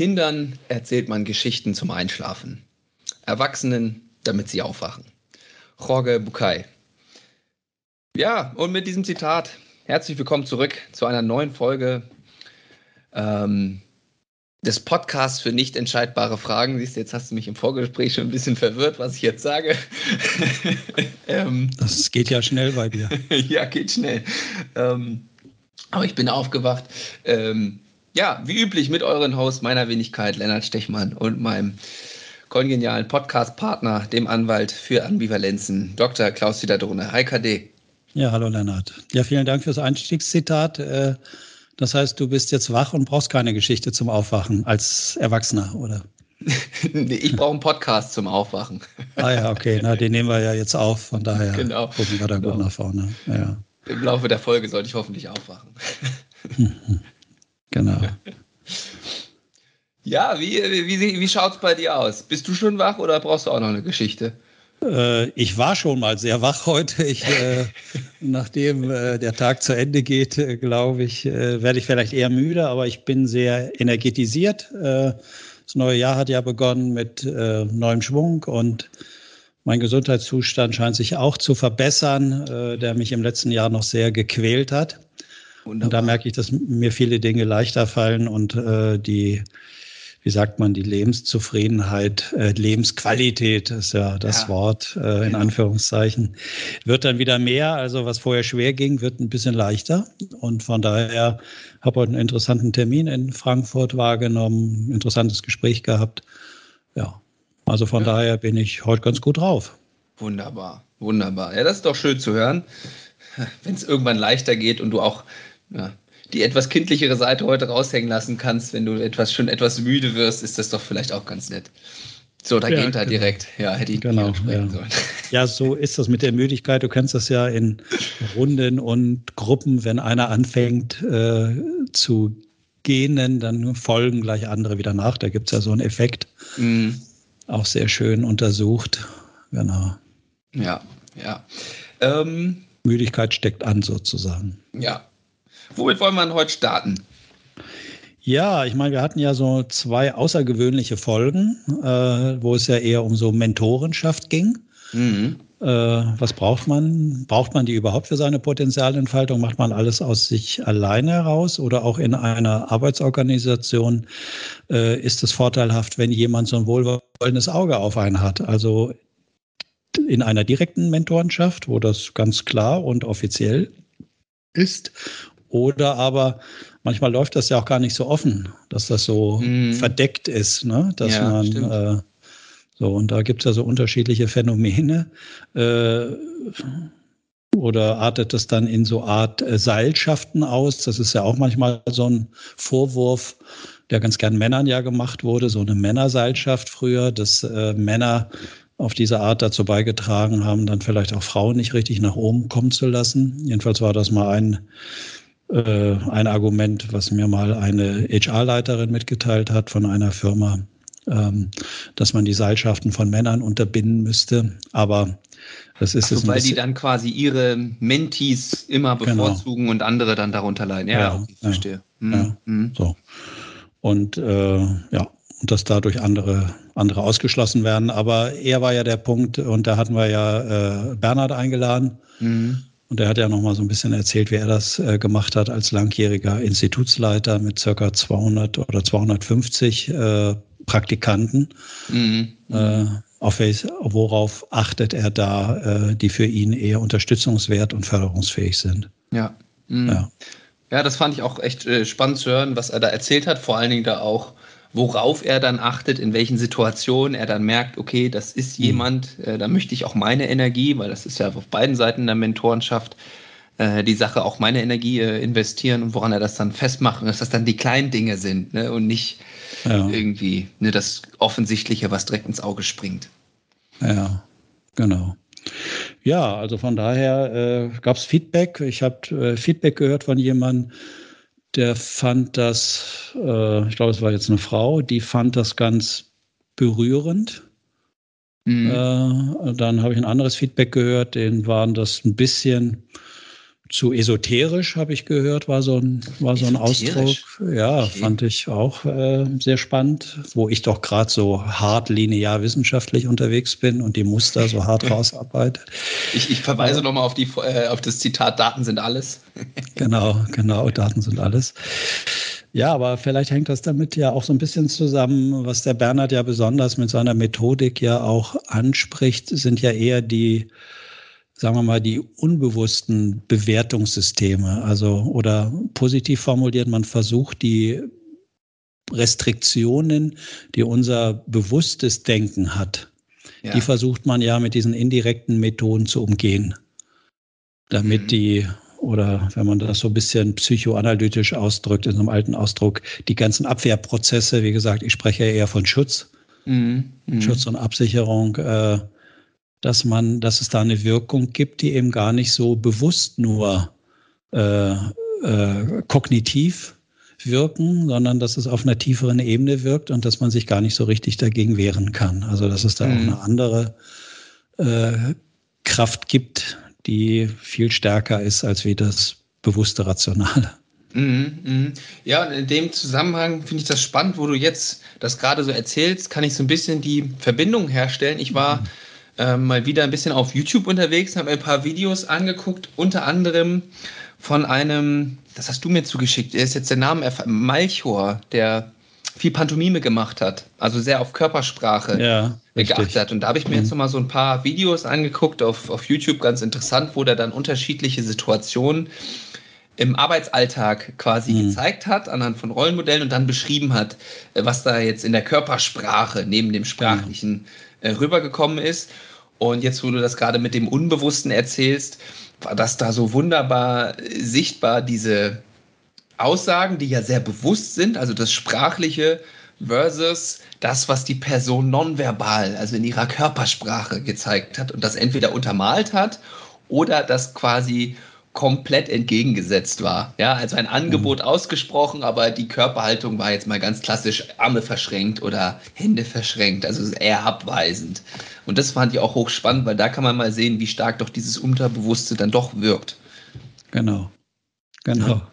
Kindern erzählt man Geschichten zum Einschlafen. Erwachsenen, damit sie aufwachen. Jorge Bucay. Ja, und mit diesem Zitat herzlich willkommen zurück zu einer neuen Folge ähm, des Podcasts für nicht entscheidbare Fragen. Siehst du, jetzt hast du mich im Vorgespräch schon ein bisschen verwirrt, was ich jetzt sage. ähm, das geht ja schnell bei dir. ja, geht schnell. Ähm, aber ich bin aufgewacht. Ähm, ja, wie üblich mit euren Host meiner Wenigkeit, Lennart Stechmann und meinem kongenialen Podcast-Partner, dem Anwalt für Ambivalenzen, Dr. Klaus Wiederdrone. Hi KD. Ja, hallo Lennart. Ja, vielen Dank fürs Einstiegszitat. Äh, das heißt, du bist jetzt wach und brauchst keine Geschichte zum Aufwachen als Erwachsener, oder? nee, ich brauche einen Podcast zum Aufwachen. ah ja, okay. Na, den nehmen wir ja jetzt auf. Von daher genau. gucken wir da genau. gut nach vorne. Ja. Im Laufe der Folge sollte ich hoffentlich aufwachen. Genau. Ja, wie, wie, wie schaut es bei dir aus? Bist du schon wach oder brauchst du auch noch eine Geschichte? Äh, ich war schon mal sehr wach heute. Ich, äh, nachdem äh, der Tag zu Ende geht, äh, glaube ich, äh, werde ich vielleicht eher müde, aber ich bin sehr energetisiert. Das neue Jahr hat ja begonnen mit neuem Schwung und mein Gesundheitszustand scheint sich auch zu verbessern, der mich im letzten Jahr noch sehr gequält hat. Wunderbar. Und da merke ich, dass mir viele Dinge leichter fallen und die wie sagt man, die Lebenszufriedenheit, äh, Lebensqualität ist ja das ja. Wort äh, in Anführungszeichen, wird dann wieder mehr. Also was vorher schwer ging, wird ein bisschen leichter. Und von daher habe heute einen interessanten Termin in Frankfurt wahrgenommen, ein interessantes Gespräch gehabt. Ja, also von ja. daher bin ich heute ganz gut drauf. Wunderbar, wunderbar. Ja, das ist doch schön zu hören, wenn es irgendwann leichter geht und du auch ja, die etwas kindlichere Seite heute raushängen lassen kannst, wenn du etwas schon etwas müde wirst, ist das doch vielleicht auch ganz nett. So, da ja, geht er genau. direkt. Ja, hätte ich genau, ja. sollen. Ja, so ist das mit der Müdigkeit. Du kennst das ja in Runden und Gruppen, wenn einer anfängt äh, zu gähnen, dann folgen gleich andere wieder nach. Da gibt es ja so einen Effekt. Mhm. Auch sehr schön untersucht. Genau. Ja, ja. Ähm, Müdigkeit steckt an sozusagen. Ja, Womit wollen wir heute starten? Ja, ich meine, wir hatten ja so zwei außergewöhnliche Folgen, äh, wo es ja eher um so Mentorenschaft ging. Mhm. Äh, was braucht man? Braucht man die überhaupt für seine Potenzialentfaltung? Macht man alles aus sich alleine heraus oder auch in einer Arbeitsorganisation äh, ist es vorteilhaft, wenn jemand so ein wohlwollendes Auge auf einen hat? Also in einer direkten Mentorenschaft, wo das ganz klar und offiziell ist oder aber manchmal läuft das ja auch gar nicht so offen, dass das so mm. verdeckt ist, ne? dass ja, man äh, so und da gibt es ja so unterschiedliche Phänomene. Äh, oder artet das dann in so Art äh, Seilschaften aus? Das ist ja auch manchmal so ein Vorwurf, der ganz gern Männern ja gemacht wurde, so eine Männerseilschaft früher, dass äh, Männer auf diese Art dazu beigetragen haben, dann vielleicht auch Frauen nicht richtig nach oben kommen zu lassen. Jedenfalls war das mal ein äh, ein Argument, was mir mal eine HR-Leiterin mitgeteilt hat von einer Firma, ähm, dass man die Seilschaften von Männern unterbinden müsste. Aber das ist also, es. Weil die dann quasi ihre Mentees immer genau. bevorzugen genau. und andere dann darunter leiden. Ja, ja okay, verstehe. Hm, ja, hm. So. Und äh, ja, und dass dadurch andere, andere ausgeschlossen werden. Aber er war ja der Punkt, und da hatten wir ja äh, Bernhard eingeladen. Mhm. Und er hat ja noch mal so ein bisschen erzählt, wie er das äh, gemacht hat als langjähriger Institutsleiter mit circa 200 oder 250 äh, Praktikanten. Mhm. Äh, auf welch, worauf achtet er da, äh, die für ihn eher unterstützungswert und förderungsfähig sind? Ja. Mhm. ja. Ja, das fand ich auch echt äh, spannend zu hören, was er da erzählt hat. Vor allen Dingen da auch worauf er dann achtet, in welchen Situationen er dann merkt, okay, das ist mhm. jemand, äh, da möchte ich auch meine Energie, weil das ist ja auf beiden Seiten der Mentorenschaft, äh, die Sache auch meine Energie äh, investieren und woran er das dann festmacht, dass das dann die kleinen Dinge sind ne, und nicht ja. irgendwie ne, das Offensichtliche, was direkt ins Auge springt. Ja, genau. Ja, also von daher äh, gab es Feedback. Ich habe äh, Feedback gehört von jemandem, der fand das, äh, ich glaube, es war jetzt eine Frau, die fand das ganz berührend. Mhm. Äh, dann habe ich ein anderes Feedback gehört, denen waren das ein bisschen zu esoterisch, habe ich gehört, war so ein, war so ein Ausdruck. Ja, okay. fand ich auch äh, sehr spannend, wo ich doch gerade so hart linear wissenschaftlich unterwegs bin und die Muster so hart rausarbeite. Ich, ich verweise nochmal auf, äh, auf das Zitat, Daten sind alles. genau, genau, Daten sind alles. Ja, aber vielleicht hängt das damit ja auch so ein bisschen zusammen, was der Bernhard ja besonders mit seiner Methodik ja auch anspricht, sind ja eher die sagen wir mal, die unbewussten Bewertungssysteme. Also, oder positiv formuliert, man versucht die Restriktionen, die unser bewusstes Denken hat, ja. die versucht man ja mit diesen indirekten Methoden zu umgehen. Damit mhm. die, oder wenn man das so ein bisschen psychoanalytisch ausdrückt, in so einem alten Ausdruck, die ganzen Abwehrprozesse, wie gesagt, ich spreche ja eher von Schutz, mhm. Mhm. Schutz und Absicherung, äh, dass man, dass es da eine Wirkung gibt, die eben gar nicht so bewusst nur äh, äh, kognitiv wirken, sondern dass es auf einer tieferen Ebene wirkt und dass man sich gar nicht so richtig dagegen wehren kann. Also dass es da mhm. auch eine andere äh, Kraft gibt, die viel stärker ist als wie das bewusste Rationale. Mhm, mh. Ja, in dem Zusammenhang finde ich das spannend, wo du jetzt das gerade so erzählst, kann ich so ein bisschen die Verbindung herstellen. Ich war mhm äh, mal wieder ein bisschen auf YouTube unterwegs, habe ein paar Videos angeguckt, unter anderem von einem, das hast du mir zugeschickt, ist jetzt der Name, Malchor, der viel Pantomime gemacht hat, also sehr auf Körpersprache ja, geachtet hat. Und da habe ich mir mhm. jetzt noch mal so ein paar Videos angeguckt auf, auf YouTube, ganz interessant, wo der dann unterschiedliche Situationen im Arbeitsalltag quasi mhm. gezeigt hat, anhand von Rollenmodellen und dann beschrieben hat, äh, was da jetzt in der Körpersprache neben dem sprachlichen äh, rübergekommen ist. Und jetzt, wo du das gerade mit dem Unbewussten erzählst, war das da so wunderbar sichtbar, diese Aussagen, die ja sehr bewusst sind, also das Sprachliche versus das, was die Person nonverbal, also in ihrer Körpersprache gezeigt hat und das entweder untermalt hat oder das quasi komplett entgegengesetzt war. Ja, also ein Angebot mhm. ausgesprochen, aber die Körperhaltung war jetzt mal ganz klassisch Arme verschränkt oder Hände verschränkt, also eher abweisend. Und das fand ich auch hochspannend, weil da kann man mal sehen, wie stark doch dieses Unterbewusste dann doch wirkt. Genau, genau. Ja.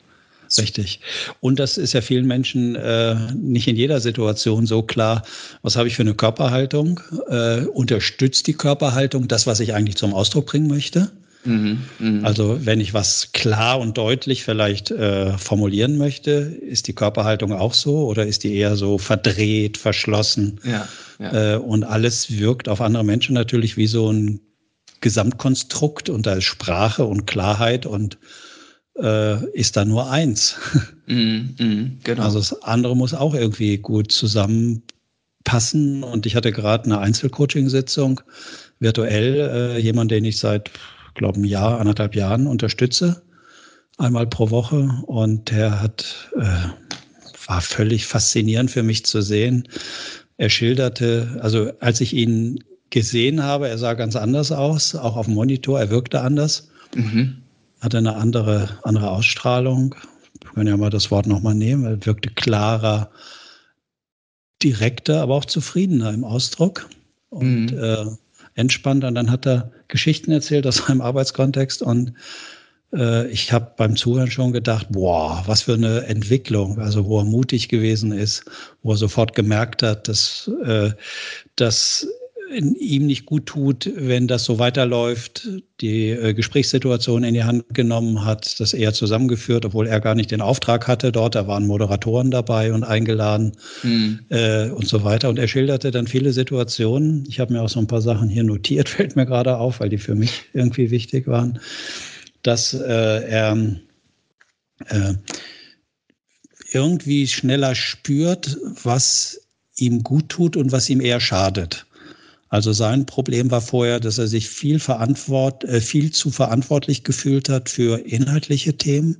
Richtig. Und das ist ja vielen Menschen äh, nicht in jeder Situation so klar. Was habe ich für eine Körperhaltung? Äh, unterstützt die Körperhaltung das, was ich eigentlich zum Ausdruck bringen möchte? Mhm, mh. Also wenn ich was klar und deutlich vielleicht äh, formulieren möchte, ist die Körperhaltung auch so oder ist die eher so verdreht, verschlossen? Ja, ja. Äh, und alles wirkt auf andere Menschen natürlich wie so ein Gesamtkonstrukt und da ist Sprache und Klarheit und äh, ist da nur eins. Mhm, mh, genau. Also das andere muss auch irgendwie gut zusammenpassen. Und ich hatte gerade eine Einzelcoaching-Sitzung virtuell, äh, jemand, den ich seit glaube, ein Jahr, anderthalb Jahren unterstütze, einmal pro Woche. Und er hat, äh, war völlig faszinierend für mich zu sehen. Er schilderte, also als ich ihn gesehen habe, er sah ganz anders aus, auch auf dem Monitor, er wirkte anders, mhm. hatte eine andere, andere Ausstrahlung. Wir können ja mal das Wort nochmal nehmen. Er wirkte klarer, direkter, aber auch zufriedener im Ausdruck. Und mhm. äh, entspannt. Und dann hat er Geschichten erzählt aus seinem Arbeitskontext und äh, ich habe beim Zuhören schon gedacht, boah, was für eine Entwicklung, also wo er mutig gewesen ist, wo er sofort gemerkt hat, dass, äh, dass ihm nicht gut tut, wenn das so weiterläuft, die äh, Gesprächssituation in die Hand genommen hat, das eher zusammengeführt, obwohl er gar nicht den Auftrag hatte dort. Da waren Moderatoren dabei und eingeladen mhm. äh, und so weiter. Und er schilderte dann viele Situationen. Ich habe mir auch so ein paar Sachen hier notiert, fällt mir gerade auf, weil die für mich irgendwie wichtig waren, dass äh, er äh, irgendwie schneller spürt, was ihm gut tut und was ihm eher schadet. Also sein Problem war vorher, dass er sich viel, verantwort, äh, viel zu verantwortlich gefühlt hat für inhaltliche Themen,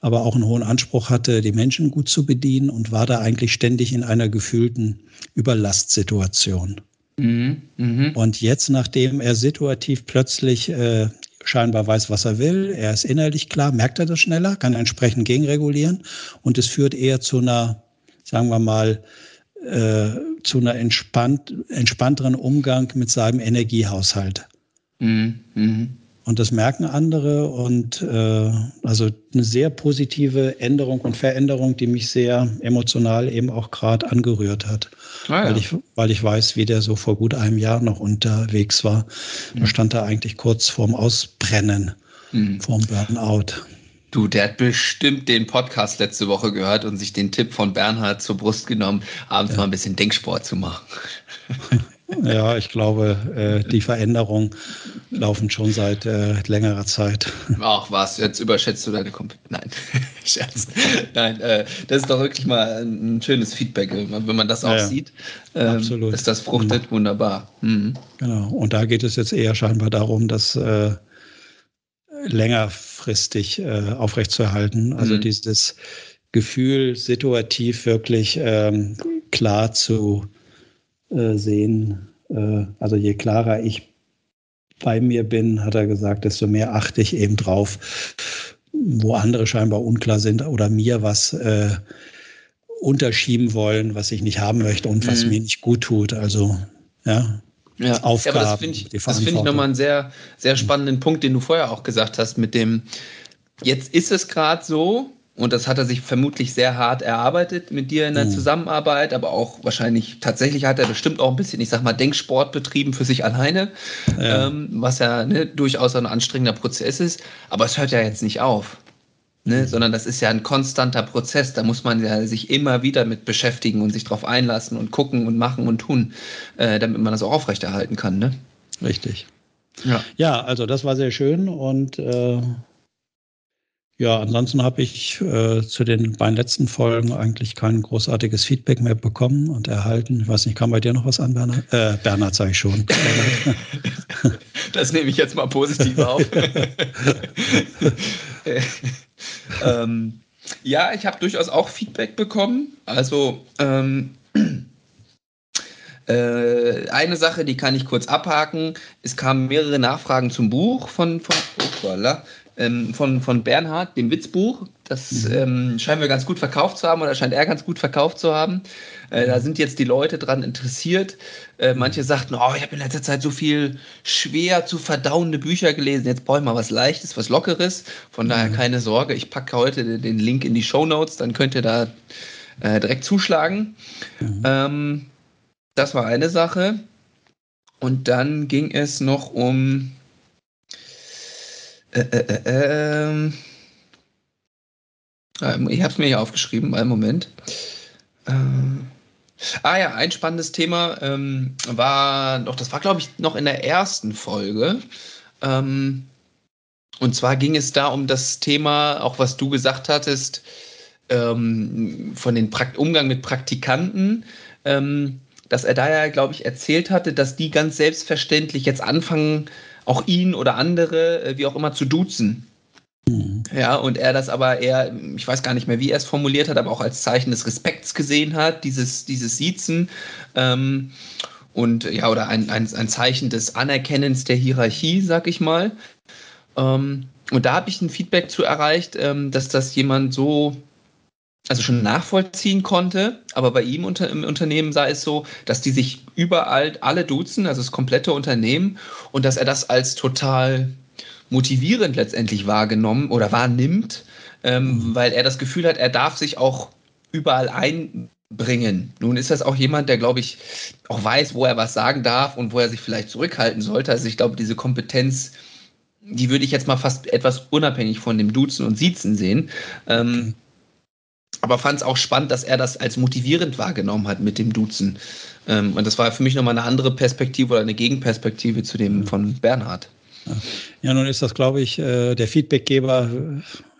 aber auch einen hohen Anspruch hatte, die Menschen gut zu bedienen und war da eigentlich ständig in einer gefühlten Überlastsituation. Mhm, mh. Und jetzt, nachdem er situativ plötzlich äh, scheinbar weiß, was er will, er ist innerlich klar, merkt er das schneller, kann entsprechend gegenregulieren und es führt eher zu einer, sagen wir mal, äh, zu einer entspannt, entspannteren Umgang mit seinem Energiehaushalt. Mhm. Mhm. Und das merken andere und äh, also eine sehr positive Änderung und Veränderung, die mich sehr emotional eben auch gerade angerührt hat. Ah, ja. weil, ich, weil ich weiß, wie der so vor gut einem Jahr noch unterwegs war. Mhm. Da stand er eigentlich kurz vorm Ausbrennen, mhm. vorm Burnout. Du, der hat bestimmt den Podcast letzte Woche gehört und sich den Tipp von Bernhard zur Brust genommen, abends ja. mal ein bisschen Denksport zu machen. Ja, ich glaube, äh, die Veränderungen laufen schon seit äh, längerer Zeit. Ach was, jetzt überschätzt du deine Kompetenz. Nein, Scherz. Nein, äh, das ist doch wirklich mal ein, schönes Feedback, wenn man das auch ja, sieht. Ähm, absolut. Dass das fruchtet, mhm. wunderbar. Mhm. Genau, und da geht es jetzt eher scheinbar darum, das äh, längerfristig äh, aufrechtzuerhalten. Also mhm. dieses Gefühl, situativ wirklich ähm, klar zu äh, sehen. Äh, also je klarer ich bei mir bin, hat er gesagt, desto mehr achte ich eben drauf, wo andere scheinbar unklar sind oder mir was äh, unterschieben wollen, was ich nicht haben möchte und was mhm. mir nicht gut tut. Also ja, ja. Aufgaben. Ja, aber das finde ich, find ich nochmal einen sehr, sehr spannenden Punkt, den du vorher auch gesagt hast, mit dem, jetzt ist es gerade so, und das hat er sich vermutlich sehr hart erarbeitet mit dir in der mhm. Zusammenarbeit, aber auch wahrscheinlich, tatsächlich hat er bestimmt auch ein bisschen, ich sag mal, Denksport betrieben für sich alleine, ja. Ähm, was ja ne, durchaus ein anstrengender Prozess ist. Aber es hört ja jetzt nicht auf. Ne, mhm. sondern das ist ja ein konstanter Prozess. Da muss man ja sich immer wieder mit beschäftigen und sich drauf einlassen und gucken und machen und tun, äh, damit man das auch aufrechterhalten kann. Ne? Richtig. Ja. ja, also das war sehr schön und äh, ja, ansonsten habe ich äh, zu den beiden letzten Folgen eigentlich kein großartiges Feedback mehr bekommen und erhalten. Ich weiß nicht, kam bei dir noch was an, Bernhard? Äh, Bernhard sage ich schon. das nehme ich jetzt mal positiv auf. ähm, ja, ich habe durchaus auch Feedback bekommen. Also ähm, äh, eine Sache, die kann ich kurz abhaken. Es kamen mehrere Nachfragen zum Buch von, von oh, voilà, ähm, von, von Bernhard, dem Witzbuch. Das mhm. ähm, scheinen wir ganz gut verkauft zu haben oder scheint er ganz gut verkauft zu haben. Äh, da sind jetzt die Leute dran interessiert. Äh, manche sagten, oh, ich habe in letzter Zeit so viel schwer zu verdauende Bücher gelesen. Jetzt brauche ich mal was Leichtes, was Lockeres. Von mhm. daher keine Sorge. Ich packe heute den Link in die Show Notes, dann könnt ihr da äh, direkt zuschlagen. Mhm. Ähm, das war eine Sache. Und dann ging es noch um äh, äh, äh, ähm. ähm, ich habe es mir hier aufgeschrieben, einen Moment. Äh, ah ja, ein spannendes Thema ähm, war doch, das war glaube ich noch in der ersten Folge. Ähm, und zwar ging es da um das Thema, auch was du gesagt hattest, ähm, von Prakt Umgang mit Praktikanten. Ähm, dass er da ja, glaube ich, erzählt hatte, dass die ganz selbstverständlich jetzt anfangen, auch ihn oder andere, äh, wie auch immer, zu duzen. Mhm. Ja, und er das aber eher, ich weiß gar nicht mehr, wie er es formuliert hat, aber auch als Zeichen des Respekts gesehen hat, dieses, dieses Siezen. Ähm, und ja, oder ein, ein, ein Zeichen des Anerkennens der Hierarchie, sag ich mal. Ähm, und da habe ich ein Feedback zu erreicht, ähm, dass das jemand so also schon nachvollziehen konnte, aber bei ihm unter, im Unternehmen sei es so, dass die sich überall alle duzen, also das komplette Unternehmen, und dass er das als total motivierend letztendlich wahrgenommen oder wahrnimmt, ähm, mhm. weil er das Gefühl hat, er darf sich auch überall einbringen. Nun ist das auch jemand, der, glaube ich, auch weiß, wo er was sagen darf und wo er sich vielleicht zurückhalten sollte. Also ich glaube, diese Kompetenz, die würde ich jetzt mal fast etwas unabhängig von dem Duzen und Siezen sehen. Ähm, okay aber fand es auch spannend, dass er das als motivierend wahrgenommen hat mit dem Duzen. Ähm, und das war für mich nochmal eine andere Perspektive oder eine Gegenperspektive zu dem von Bernhard. Ja, nun ist das, glaube ich, äh, der Feedbackgeber.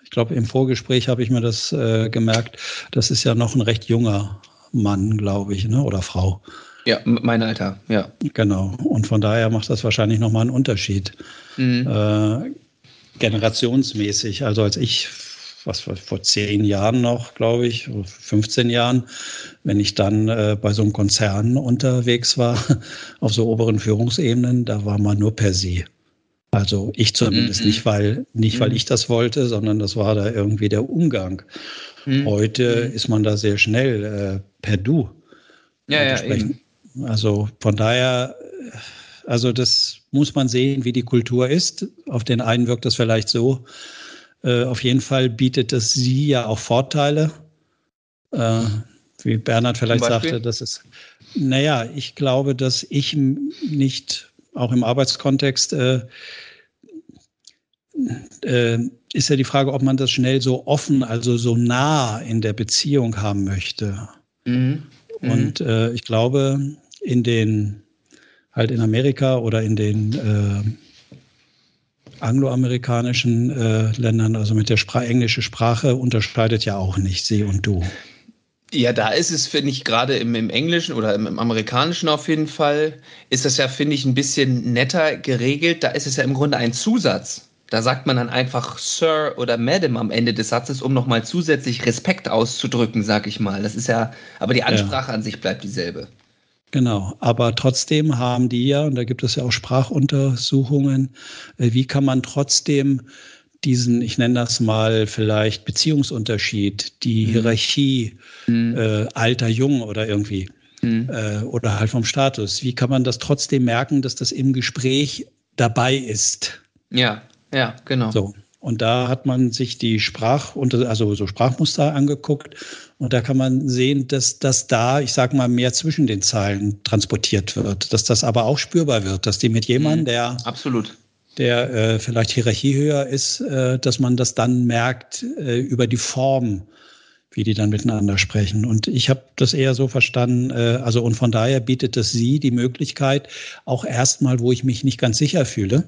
Ich glaube, im Vorgespräch habe ich mir das äh, gemerkt. Das ist ja noch ein recht junger Mann, glaube ich, ne? oder Frau. Ja, mein Alter, ja. Genau. Und von daher macht das wahrscheinlich nochmal einen Unterschied. Mhm. Äh, generationsmäßig. Also als ich was vor, vor zehn Jahren noch, glaube ich, 15 Jahren, wenn ich dann äh, bei so einem Konzern unterwegs war, auf so oberen Führungsebenen, da war man nur per se. Also ich zumindest mhm. nicht, weil nicht, weil mhm. ich das wollte, sondern das war da irgendwie der Umgang. Mhm. Heute mhm. ist man da sehr schnell äh, per Du. Ja, ja, eben. Also von daher Also das muss man sehen, wie die Kultur ist. Auf den einen wirkt das vielleicht so. Äh, auf jeden Fall bietet es sie ja auch Vorteile. Äh, wie Bernhard vielleicht sagte, das ist, naja, ich glaube, dass ich nicht, auch im Arbeitskontext, äh, äh, ist ja die Frage, ob man das schnell so offen, also so nah in der Beziehung haben möchte. Mhm. Mhm. Und äh, ich glaube, in den, halt in Amerika oder in den äh, angloamerikanischen äh, Ländern, also mit der Spra englischen Sprache, unterscheidet ja auch nicht sie und du. Ja, da ist es, finde ich, gerade im, im, Englischen oder im, im, Amerikanischen auf jeden Fall, ist das ja, finde ich, ein bisschen netter geregelt. Da ist es ja im Grunde ein Zusatz. Da sagt man dann einfach Sir oder Madam am Ende des Satzes, um nochmal zusätzlich Respekt auszudrücken, sag ich mal. Das ist ja, aber die Ansprache ja. an sich bleibt dieselbe. Genau, aber trotzdem haben die ja, und da gibt es ja auch Sprachuntersuchungen, äh, wie kann man trotzdem diesen, ich nenne das mal vielleicht Beziehungsunterschied, die mhm. Hierarchie, mhm. Äh, alter, jung oder irgendwie, mhm. äh, oder halt vom Status, wie kann man das trotzdem merken, dass das im Gespräch dabei ist? Ja, ja, genau. So. Und da hat man sich die Sprach- also so Sprachmuster angeguckt und da kann man sehen, dass das da, ich sage mal, mehr zwischen den Zeilen transportiert wird, dass das aber auch spürbar wird, dass die mit jemandem, mhm. der absolut der äh, vielleicht Hierarchie höher ist, äh, dass man das dann merkt äh, über die Form, wie die dann miteinander sprechen. Und ich habe das eher so verstanden, äh, also und von daher bietet es sie die Möglichkeit, auch erstmal, wo ich mich nicht ganz sicher fühle,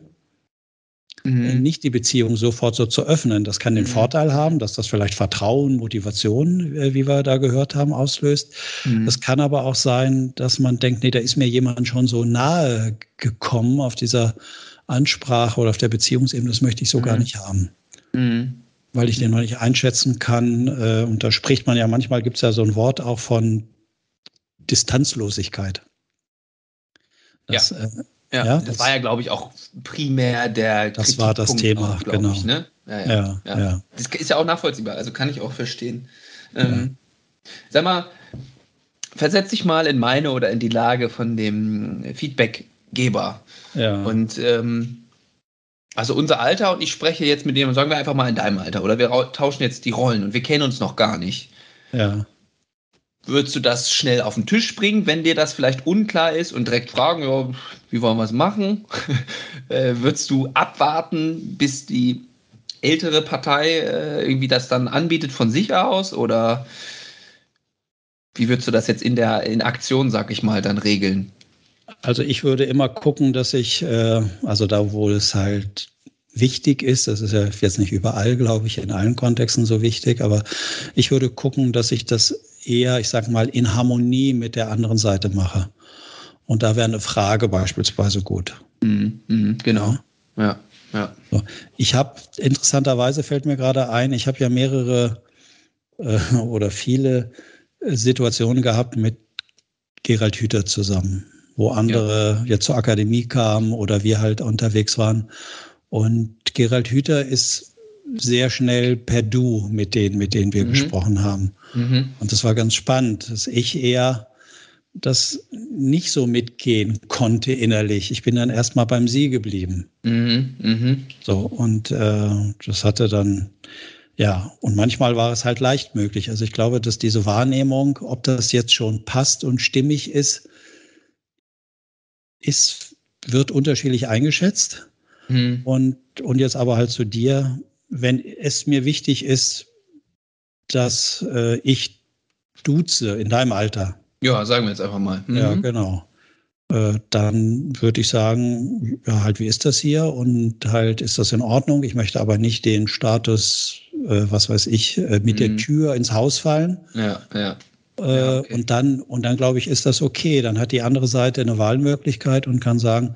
mhm. Äh, nicht die Beziehung sofort so zu öffnen. Das kann den mhm. Vorteil haben, dass das vielleicht Vertrauen, Motivation, äh, wie wir da gehört haben, auslöst. Mhm. Es kann aber auch sein, dass man denkt, nee, da ist mir jemand schon so nahe gekommen auf dieser Ansprache oder auf der Beziehungsebene, das möchte ich so mhm. gar nicht haben. Mhm. Weil ich den noch nicht einschätzen kann. Äh, und da spricht man ja manchmal, gibt es ja so ein Wort auch von Distanzlosigkeit. Das, ja. Äh, ja, ja, das, das, war ja, glaube ich, auch primär der. Das war das Thema, auch, genau. Ich, ne? ja, ja, ja, ja, Das ist ja auch nachvollziehbar, also kann ich auch verstehen. Ähm, sag mal, versetz dich mal in meine oder in die Lage von dem Feedbackgeber. Ja. Und ähm, also unser Alter und ich spreche jetzt mit dem, sagen wir einfach mal in deinem Alter, oder wir tauschen jetzt die Rollen und wir kennen uns noch gar nicht. Ja. Würdest du das schnell auf den Tisch bringen, wenn dir das vielleicht unklar ist und direkt fragen, ja, wie wollen wir es machen? äh, würdest du abwarten, bis die ältere Partei äh, irgendwie das dann anbietet von sich aus? Oder wie würdest du das jetzt in der in Aktion, sag ich mal, dann regeln? Also ich würde immer gucken, dass ich, äh, also da, wo es halt wichtig ist, das ist ja jetzt nicht überall, glaube ich, in allen Kontexten so wichtig, aber ich würde gucken, dass ich das eher, ich sage mal, in Harmonie mit der anderen Seite mache. Und da wäre eine Frage beispielsweise gut. Mhm, mh, genau. Ja, ja. So. Ich habe, interessanterweise fällt mir gerade ein, ich habe ja mehrere äh, oder viele Situationen gehabt mit Gerald Hüther zusammen wo andere ja. jetzt zur Akademie kamen oder wir halt unterwegs waren. Und Gerald Hüther ist sehr schnell per Du mit denen, mit denen wir mhm. gesprochen haben. Mhm. Und das war ganz spannend, dass ich eher das nicht so mitgehen konnte innerlich. Ich bin dann erstmal beim Sie geblieben. Mhm. Mhm. So, und äh, das hatte dann, ja, und manchmal war es halt leicht möglich. Also ich glaube, dass diese Wahrnehmung, ob das jetzt schon passt und stimmig ist, ist, wird unterschiedlich eingeschätzt. Mhm. Und, und jetzt aber halt zu dir, wenn es mir wichtig ist, dass äh, ich duze in deinem Alter. Ja, sagen wir jetzt einfach mal. Mhm. Ja, genau. Äh, dann würde ich sagen, ja, halt, wie ist das hier? Und halt, ist das in Ordnung? Ich möchte aber nicht den Status, äh, was weiß ich, äh, mit mhm. der Tür ins Haus fallen. Ja, ja. Ja, okay. Und dann, und dann glaube ich, ist das okay. Dann hat die andere Seite eine Wahlmöglichkeit und kann sagen,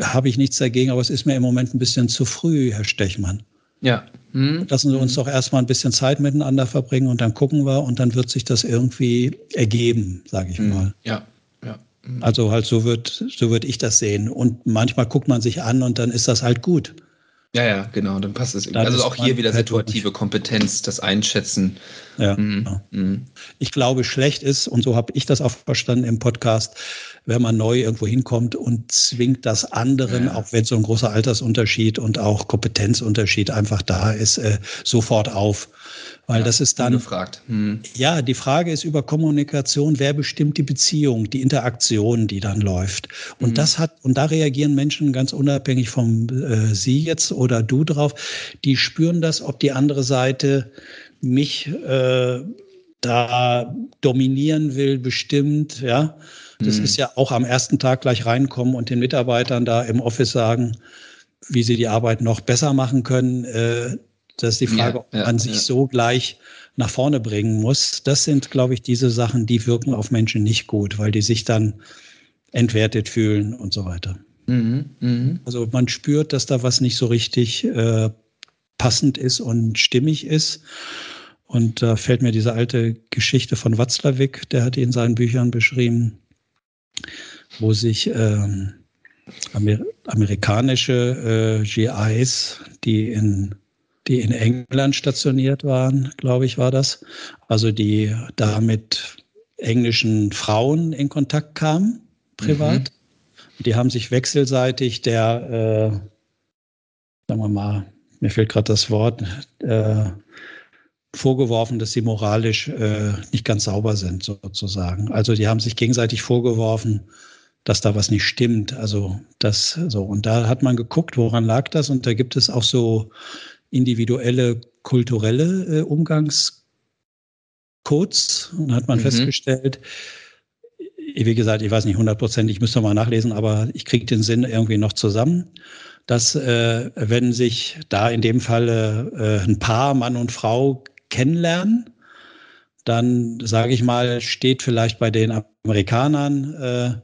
habe ich nichts dagegen, aber es ist mir im Moment ein bisschen zu früh, Herr Stechmann. Ja. Hm. Lassen Sie uns hm. doch erstmal ein bisschen Zeit miteinander verbringen und dann gucken wir und dann wird sich das irgendwie ergeben, sage ich hm. mal. Ja. ja. Hm. Also halt so wird, so würde ich das sehen. Und manchmal guckt man sich an und dann ist das halt gut. Ja, ja, genau, dann passt es. Also auch hier wieder situative Kompetenz, das Einschätzen. Ja. Mhm. Mhm. Ich glaube, schlecht ist, und so habe ich das auch verstanden im Podcast, wenn man neu irgendwo hinkommt und zwingt das anderen, ja. auch wenn so ein großer Altersunterschied und auch Kompetenzunterschied einfach da ist, äh, sofort auf. Weil ja, das ist dann. Gefragt. Hm. Ja, die Frage ist über Kommunikation, wer bestimmt die Beziehung, die Interaktion, die dann läuft. Und mhm. das hat, und da reagieren Menschen ganz unabhängig vom äh, Sie jetzt oder du drauf, die spüren das, ob die andere Seite mich äh, da dominieren will, bestimmt, ja. Das mhm. ist ja auch am ersten Tag gleich reinkommen und den Mitarbeitern da im Office sagen, wie sie die Arbeit noch besser machen können. Äh, das ist die Frage, ja, ob man sich ja. so gleich nach vorne bringen muss. Das sind, glaube ich, diese Sachen, die wirken auf Menschen nicht gut, weil die sich dann entwertet fühlen und so weiter. Mhm, mh. Also man spürt, dass da was nicht so richtig äh, passend ist und stimmig ist. Und da fällt mir diese alte Geschichte von Watzlawick, der hat die in seinen Büchern beschrieben, wo sich ähm, Amer amerikanische äh, GIs, die in die in England stationiert waren, glaube ich, war das. Also die da mit englischen Frauen in Kontakt kamen, privat. Mhm. Die haben sich wechselseitig der, äh, sagen wir mal, mir fehlt gerade das Wort, äh, vorgeworfen, dass sie moralisch äh, nicht ganz sauber sind, sozusagen. Also die haben sich gegenseitig vorgeworfen, dass da was nicht stimmt. Also das so. Und da hat man geguckt, woran lag das? Und da gibt es auch so individuelle kulturelle äh, Umgangscodes. Und hat man mhm. festgestellt, wie gesagt, ich weiß nicht hundertprozentig, ich müsste mal nachlesen, aber ich kriege den Sinn irgendwie noch zusammen, dass äh, wenn sich da in dem Fall äh, ein Paar, Mann und Frau kennenlernen, dann sage ich mal, steht vielleicht bei den Amerikanern äh,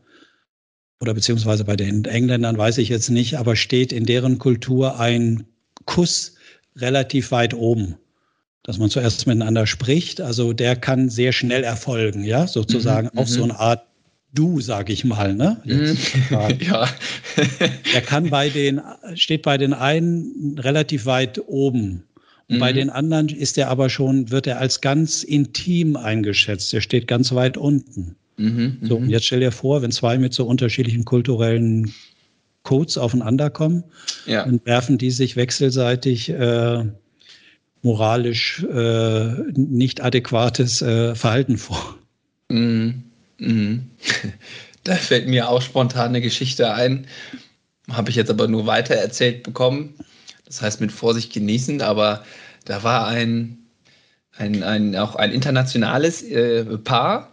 oder beziehungsweise bei den Engländern, weiß ich jetzt nicht, aber steht in deren Kultur ein Kuss relativ weit oben. Dass man zuerst miteinander spricht, also der kann sehr schnell erfolgen, ja, sozusagen mhm, auf so mhm. eine Art Du, sage ich mal, ne? Mhm. ja. er kann bei den, steht bei den einen relativ weit oben. Mhm. bei den anderen ist er aber schon, wird er als ganz intim eingeschätzt. Er steht ganz weit unten. Mhm, so, und jetzt stell dir vor, wenn zwei mit so unterschiedlichen kulturellen Codes aufeinander kommen, ja. dann werfen die sich wechselseitig äh, moralisch äh, nicht adäquates äh, Verhalten vor. Mhm. Mhm. Da fällt mir auch spontan eine Geschichte ein. Habe ich jetzt aber nur weiter erzählt bekommen. Das heißt mit Vorsicht genießen, aber da war ein, ein, ein auch ein internationales äh, Paar.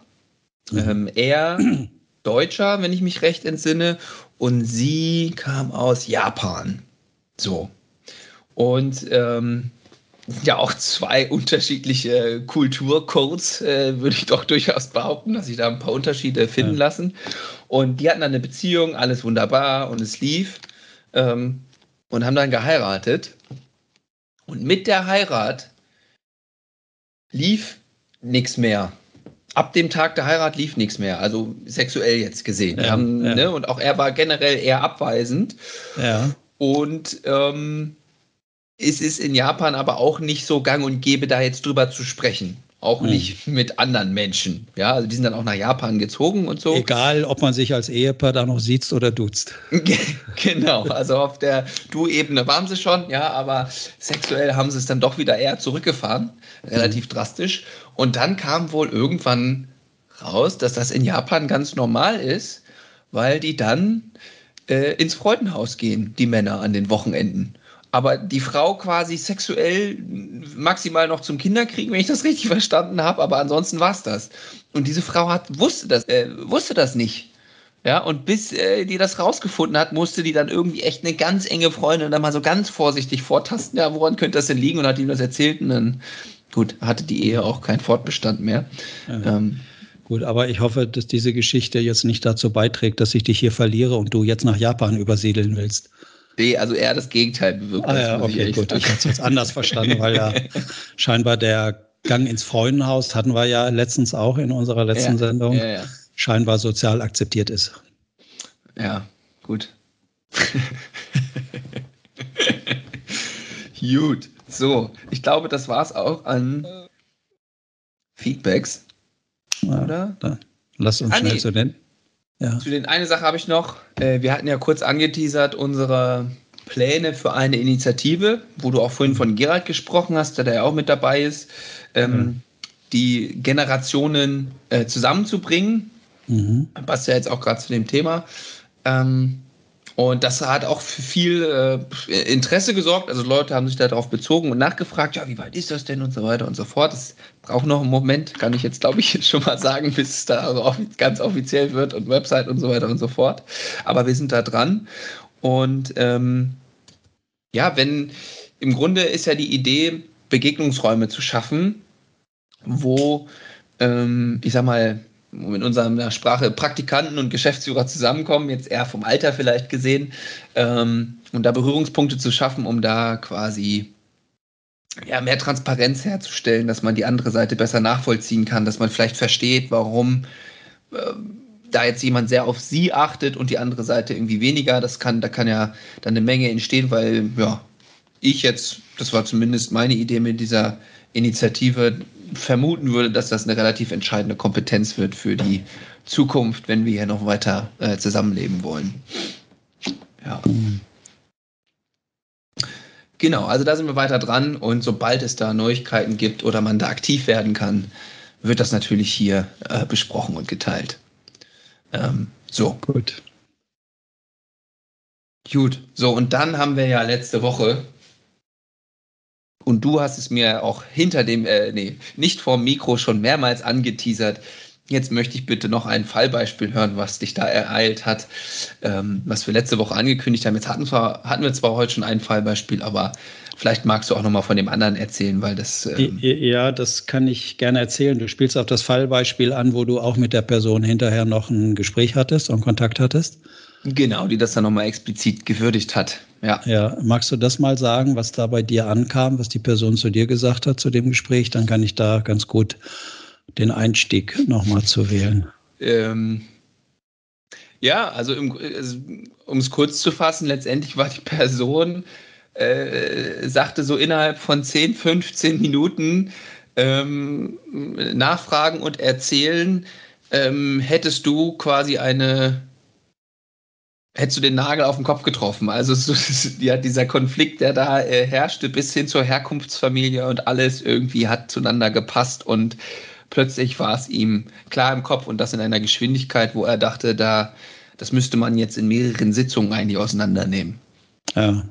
Mhm. Ähm, er Deutscher, wenn ich mich recht entsinne, und sie kam aus Japan. So. Und ähm, ja, auch zwei unterschiedliche Kulturcodes, äh, würde ich doch durchaus behaupten, dass sich da ein paar Unterschiede finden ja. lassen. Und die hatten dann eine Beziehung, alles wunderbar und es lief. Ähm, und haben dann geheiratet. Und mit der Heirat lief nichts mehr ab dem Tag der Heirat lief nichts mehr, also sexuell jetzt gesehen. Ja, haben, ja. Ne, und auch er war generell eher abweisend. Ja. Und ähm, es ist in Japan aber auch nicht so gang und gäbe, da jetzt drüber zu sprechen. Auch mhm. nicht mit anderen Menschen. Ja, also die sind dann auch nach Japan gezogen und so. Egal, ob man sich als Ehepaar da noch sieht oder duzt. genau, also auf der Du-Ebene waren sie schon, ja, aber sexuell haben sie es dann doch wieder eher zurückgefahren. Relativ mhm. drastisch. Und dann kam wohl irgendwann raus, dass das in Japan ganz normal ist, weil die dann äh, ins Freudenhaus gehen, die Männer an den Wochenenden aber die Frau quasi sexuell maximal noch zum Kinderkriegen, wenn ich das richtig verstanden habe, aber ansonsten war es das. Und diese Frau hat, wusste das, äh, wusste das nicht. Ja, und bis äh, die das rausgefunden hat, musste die dann irgendwie echt eine ganz enge Freundin dann mal so ganz vorsichtig vortasten, ja, woran könnte das denn liegen? Und hat ihm das erzählt und dann, gut, hatte die Ehe auch keinen Fortbestand mehr. Ja. Ähm, Gut, aber ich hoffe, dass diese Geschichte jetzt nicht dazu beiträgt, dass ich dich hier verliere und du jetzt nach Japan übersiedeln willst. Nee, also eher das Gegenteil bewirkt. Ah, ja, okay, gut. Ich habe es jetzt anders verstanden, weil ja scheinbar der Gang ins Freundenhaus hatten wir ja letztens auch in unserer letzten ja, Sendung, ja, ja. scheinbar sozial akzeptiert ist. Ja, gut. gut. So, ich glaube, das war es auch an Feedbacks. oder? Dann lass uns ah, schnell nee. so nennen. Ja. Zu den eine Sache habe ich noch. Äh, wir hatten ja kurz angeteasert unsere Pläne für eine Initiative, wo du auch vorhin von Gerald gesprochen hast, der da ja auch mit dabei ist, ähm, mhm. die Generationen äh, zusammenzubringen. Mhm. Passt ja jetzt auch gerade zu dem Thema. Ähm, und das hat auch für viel äh, Interesse gesorgt. Also Leute haben sich darauf bezogen und nachgefragt, ja, wie weit ist das denn und so weiter und so fort. Das braucht noch einen Moment, kann ich jetzt, glaube ich, schon mal sagen, bis es da also ganz offiziell wird und Website und so weiter und so fort. Aber wir sind da dran. Und ähm, ja, wenn im Grunde ist ja die Idee, Begegnungsräume zu schaffen, wo, ähm, ich sag mal, in unserer Sprache Praktikanten und Geschäftsführer zusammenkommen, jetzt eher vom Alter vielleicht gesehen, ähm, und da Berührungspunkte zu schaffen, um da quasi ja, mehr Transparenz herzustellen, dass man die andere Seite besser nachvollziehen kann, dass man vielleicht versteht, warum äh, da jetzt jemand sehr auf sie achtet und die andere Seite irgendwie weniger. Das kann, da kann ja dann eine Menge entstehen, weil ja, ich jetzt, das war zumindest meine Idee mit dieser Initiative, vermuten würde, dass das eine relativ entscheidende Kompetenz wird für die Zukunft, wenn wir hier noch weiter äh, zusammenleben wollen. Ja. Genau, also da sind wir weiter dran und sobald es da Neuigkeiten gibt oder man da aktiv werden kann, wird das natürlich hier äh, besprochen und geteilt. Ähm, so. Gut. Gut, so und dann haben wir ja letzte Woche und du hast es mir auch hinter dem, äh, nee, nicht vorm Mikro schon mehrmals angeteasert. Jetzt möchte ich bitte noch ein Fallbeispiel hören, was dich da ereilt hat, ähm, was wir letzte Woche angekündigt haben. Jetzt hatten, zwar, hatten wir zwar heute schon ein Fallbeispiel, aber vielleicht magst du auch nochmal von dem anderen erzählen, weil das. Ähm ja, das kann ich gerne erzählen. Du spielst auf das Fallbeispiel an, wo du auch mit der Person hinterher noch ein Gespräch hattest und Kontakt hattest. Genau, die das dann nochmal explizit gewürdigt hat. Ja. ja, magst du das mal sagen, was da bei dir ankam, was die Person zu dir gesagt hat zu dem Gespräch? Dann kann ich da ganz gut den Einstieg nochmal zu wählen. Ähm, ja, also, also um es kurz zu fassen, letztendlich war die Person, äh, sagte so innerhalb von 10, 15 Minuten ähm, nachfragen und erzählen, ähm, hättest du quasi eine hättest du den Nagel auf den Kopf getroffen. Also so, ja, dieser Konflikt, der da äh, herrschte, bis hin zur Herkunftsfamilie und alles irgendwie hat zueinander gepasst und plötzlich war es ihm klar im Kopf und das in einer Geschwindigkeit, wo er dachte, da, das müsste man jetzt in mehreren Sitzungen eigentlich auseinandernehmen. Ja.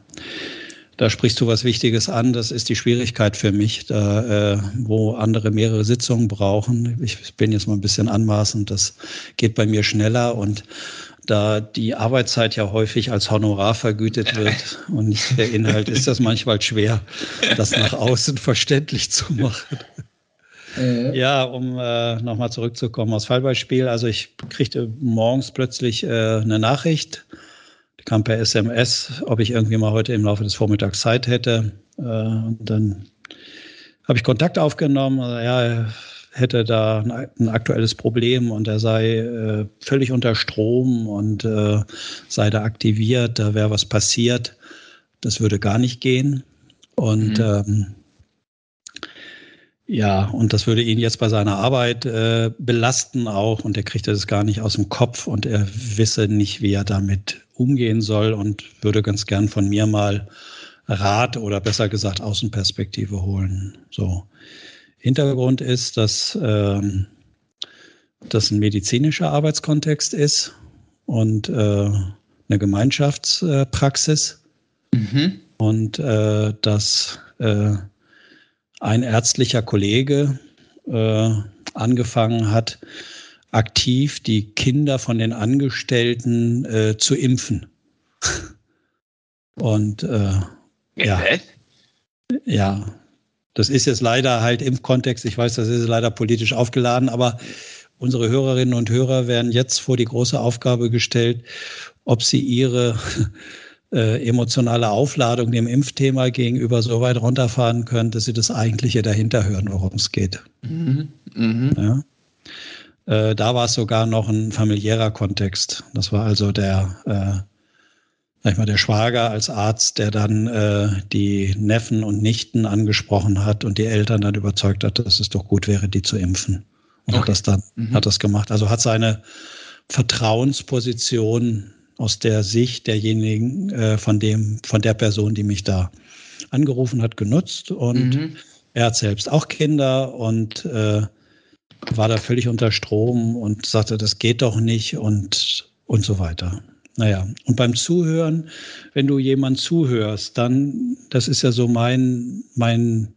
Da sprichst du was Wichtiges an. Das ist die Schwierigkeit für mich, da, äh, wo andere mehrere Sitzungen brauchen. Ich bin jetzt mal ein bisschen anmaßend. Das geht bei mir schneller und da die Arbeitszeit ja häufig als Honorar vergütet wird und nicht der Inhalt, ist das manchmal schwer, das nach außen verständlich zu machen. Mhm. Ja, um äh, nochmal zurückzukommen aufs Fallbeispiel. Also ich kriegte morgens plötzlich äh, eine Nachricht, die kam per SMS, ob ich irgendwie mal heute im Laufe des Vormittags Zeit hätte. Äh, und dann habe ich Kontakt aufgenommen. Also, ja, hätte da ein, aktuelles Problem und er sei äh, völlig unter Strom und äh, sei da aktiviert, da wäre was passiert. Das würde gar nicht gehen. Und mhm. ähm, ja, und das würde ihn jetzt bei seiner Arbeit äh, belasten auch und er kriegt das gar nicht aus dem Kopf und er wisse nicht, wie er damit umgehen soll und würde ganz gern von mir mal Rat oder besser gesagt Außenperspektive holen. So. Hintergrund ist, dass ähm, das ein medizinischer Arbeitskontext ist und äh, eine Gemeinschaftspraxis mhm. und äh, dass äh, ein ärztlicher Kollege äh, angefangen hat, aktiv die Kinder von den Angestellten äh, zu impfen. und äh, ja, ja, das ist jetzt leider halt im Kontext, ich weiß, das ist leider politisch aufgeladen, aber unsere Hörerinnen und Hörer werden jetzt vor die große Aufgabe gestellt, ob sie ihre äh, emotionale Aufladung dem Impfthema gegenüber so weit runterfahren können, dass sie das Eigentliche dahinter hören, worum es geht. Mhm. Mhm. Ja. Äh, da war es sogar noch ein familiärer Kontext. Das war also der äh, sag ich mal, der Schwager als Arzt, der dann äh, die Neffen und Nichten angesprochen hat und die Eltern dann überzeugt hat, dass es doch gut wäre, die zu impfen. Und okay. hat das dann, mhm. hat das gemacht. Also hat seine Vertrauensposition aus der Sicht derjenigen, äh, von dem, von der Person, die mich da angerufen hat, genutzt. Und mhm. er hat selbst auch Kinder und äh, war da völlig unter Strom und sagte, das geht doch nicht und, und so weiter. Naja, und beim Zuhören, wenn du jemand zuhörst, dann, das ist ja so mein, mein,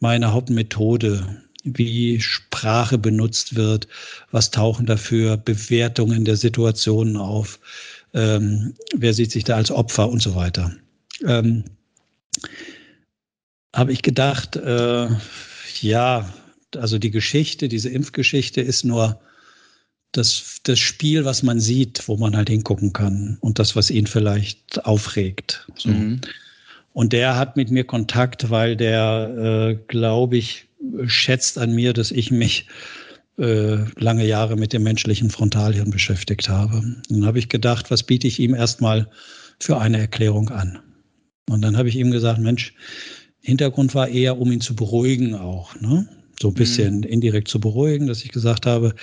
meine Hauptmethode, wie Sprache benutzt wird, was tauchen dafür Bewertungen der Situationen auf, ähm, wer sieht sich da als Opfer und so weiter. Ähm, Habe ich gedacht, äh, ja, also die Geschichte, diese Impfgeschichte ist nur das, das Spiel, was man sieht, wo man halt hingucken kann und das, was ihn vielleicht aufregt. So. Mhm. Und der hat mit mir Kontakt, weil der, äh, glaube ich, schätzt an mir, dass ich mich äh, lange Jahre mit dem menschlichen Frontalhirn beschäftigt habe. dann habe ich gedacht, was biete ich ihm erstmal für eine Erklärung an? Und dann habe ich ihm gesagt, Mensch, Hintergrund war eher, um ihn zu beruhigen auch, ne? so ein bisschen mhm. indirekt zu beruhigen, dass ich gesagt habe,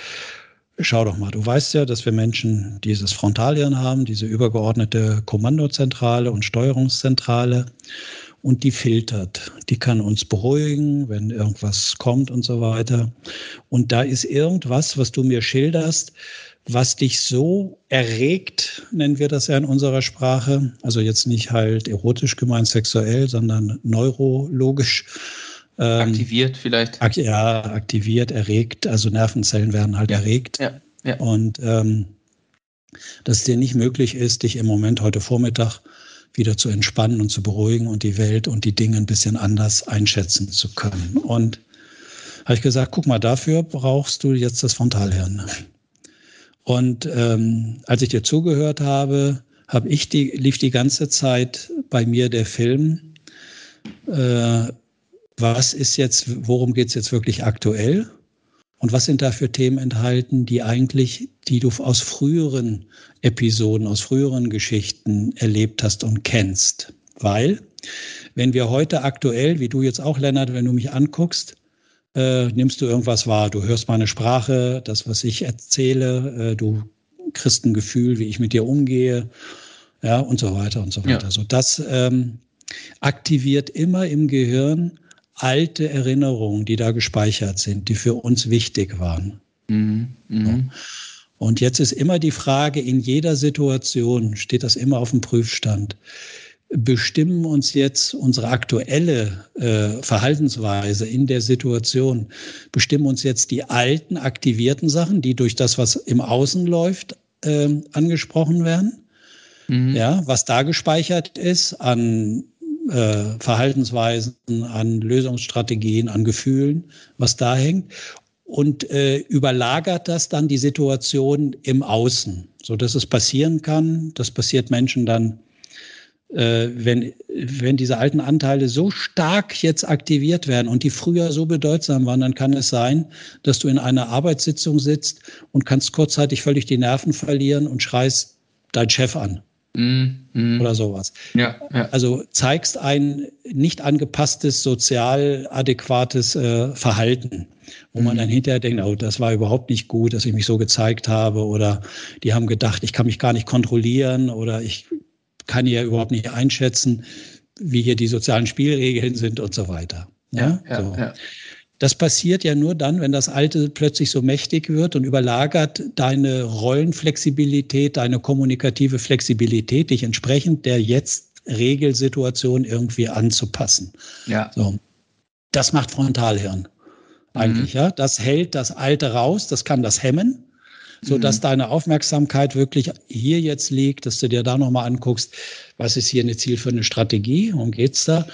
schau doch mal, du weißt ja, dass wir Menschen dieses Frontalhirn haben, diese übergeordnete Kommandozentrale und Steuerungszentrale und die filtert. Die kann uns beruhigen, wenn irgendwas kommt und so weiter. Und da ist irgendwas, was du mir schilderst, was dich so erregt, nennen wir das ja in unserer Sprache, also jetzt nicht halt erotisch gemeint sexuell, sondern neurologisch. Ähm, aktiviert vielleicht. Ak ja, aktiviert, erregt, also Nervenzellen werden halt ja. erregt. Ja. Ja. Und ähm, dass es dir nicht möglich ist, dich im Moment heute Vormittag wieder zu entspannen und zu beruhigen und die Welt und die Dinge ein bisschen anders einschätzen zu können. Und habe ich gesagt, guck mal, dafür brauchst du jetzt das Frontalhirn. Und ähm, als ich dir zugehört habe, habe ich die, lief die ganze Zeit bei mir der Film, äh, was ist jetzt, worum geht es jetzt wirklich aktuell? Und was sind da für Themen enthalten, die eigentlich, die du aus früheren Episoden, aus früheren Geschichten erlebt hast und kennst? Weil, wenn wir heute aktuell, wie du jetzt auch, Lennart, wenn du mich anguckst, äh, nimmst du irgendwas wahr. Du hörst meine Sprache, das, was ich erzähle, äh, du kriegst ein Gefühl, wie ich mit dir umgehe, ja, und so weiter und so weiter. Ja. So, das ähm, aktiviert immer im Gehirn alte Erinnerungen, die da gespeichert sind, die für uns wichtig waren. Mhm. Mhm. Und jetzt ist immer die Frage, in jeder Situation steht das immer auf dem Prüfstand. Bestimmen uns jetzt unsere aktuelle äh, Verhaltensweise in der Situation, bestimmen uns jetzt die alten aktivierten Sachen, die durch das, was im Außen läuft, äh, angesprochen werden? Mhm. Ja, was da gespeichert ist an äh, Verhaltensweisen, an Lösungsstrategien, an Gefühlen, was da hängt. Und äh, überlagert das dann die Situation im Außen, so dass es passieren kann. Das passiert Menschen dann, äh, wenn, wenn diese alten Anteile so stark jetzt aktiviert werden und die früher so bedeutsam waren, dann kann es sein, dass du in einer Arbeitssitzung sitzt und kannst kurzzeitig völlig die Nerven verlieren und schreist deinen Chef an. Mm, Oder sowas. Ja, ja, Also zeigst ein nicht angepasstes, sozial adäquates äh, Verhalten, wo mm. man mhm. dann hinterher denkt, oh, das war überhaupt nicht gut, dass ich mich so gezeigt habe. Oder die haben gedacht, ich kann mich gar nicht kontrollieren oder ich kann ja überhaupt nicht einschätzen, wie hier die sozialen Spielregeln sind und so weiter. Ja, ja, so. ja. Das passiert ja nur dann, wenn das Alte plötzlich so mächtig wird und überlagert deine Rollenflexibilität, deine kommunikative Flexibilität, dich entsprechend der jetzt Regelsituation irgendwie anzupassen. Ja. So. Das macht Frontalhirn eigentlich, mhm. ja. Das hält das Alte raus, das kann das hemmen, so dass mhm. deine Aufmerksamkeit wirklich hier jetzt liegt, dass du dir da nochmal anguckst, was ist hier eine Ziel für eine Strategie, worum geht's da?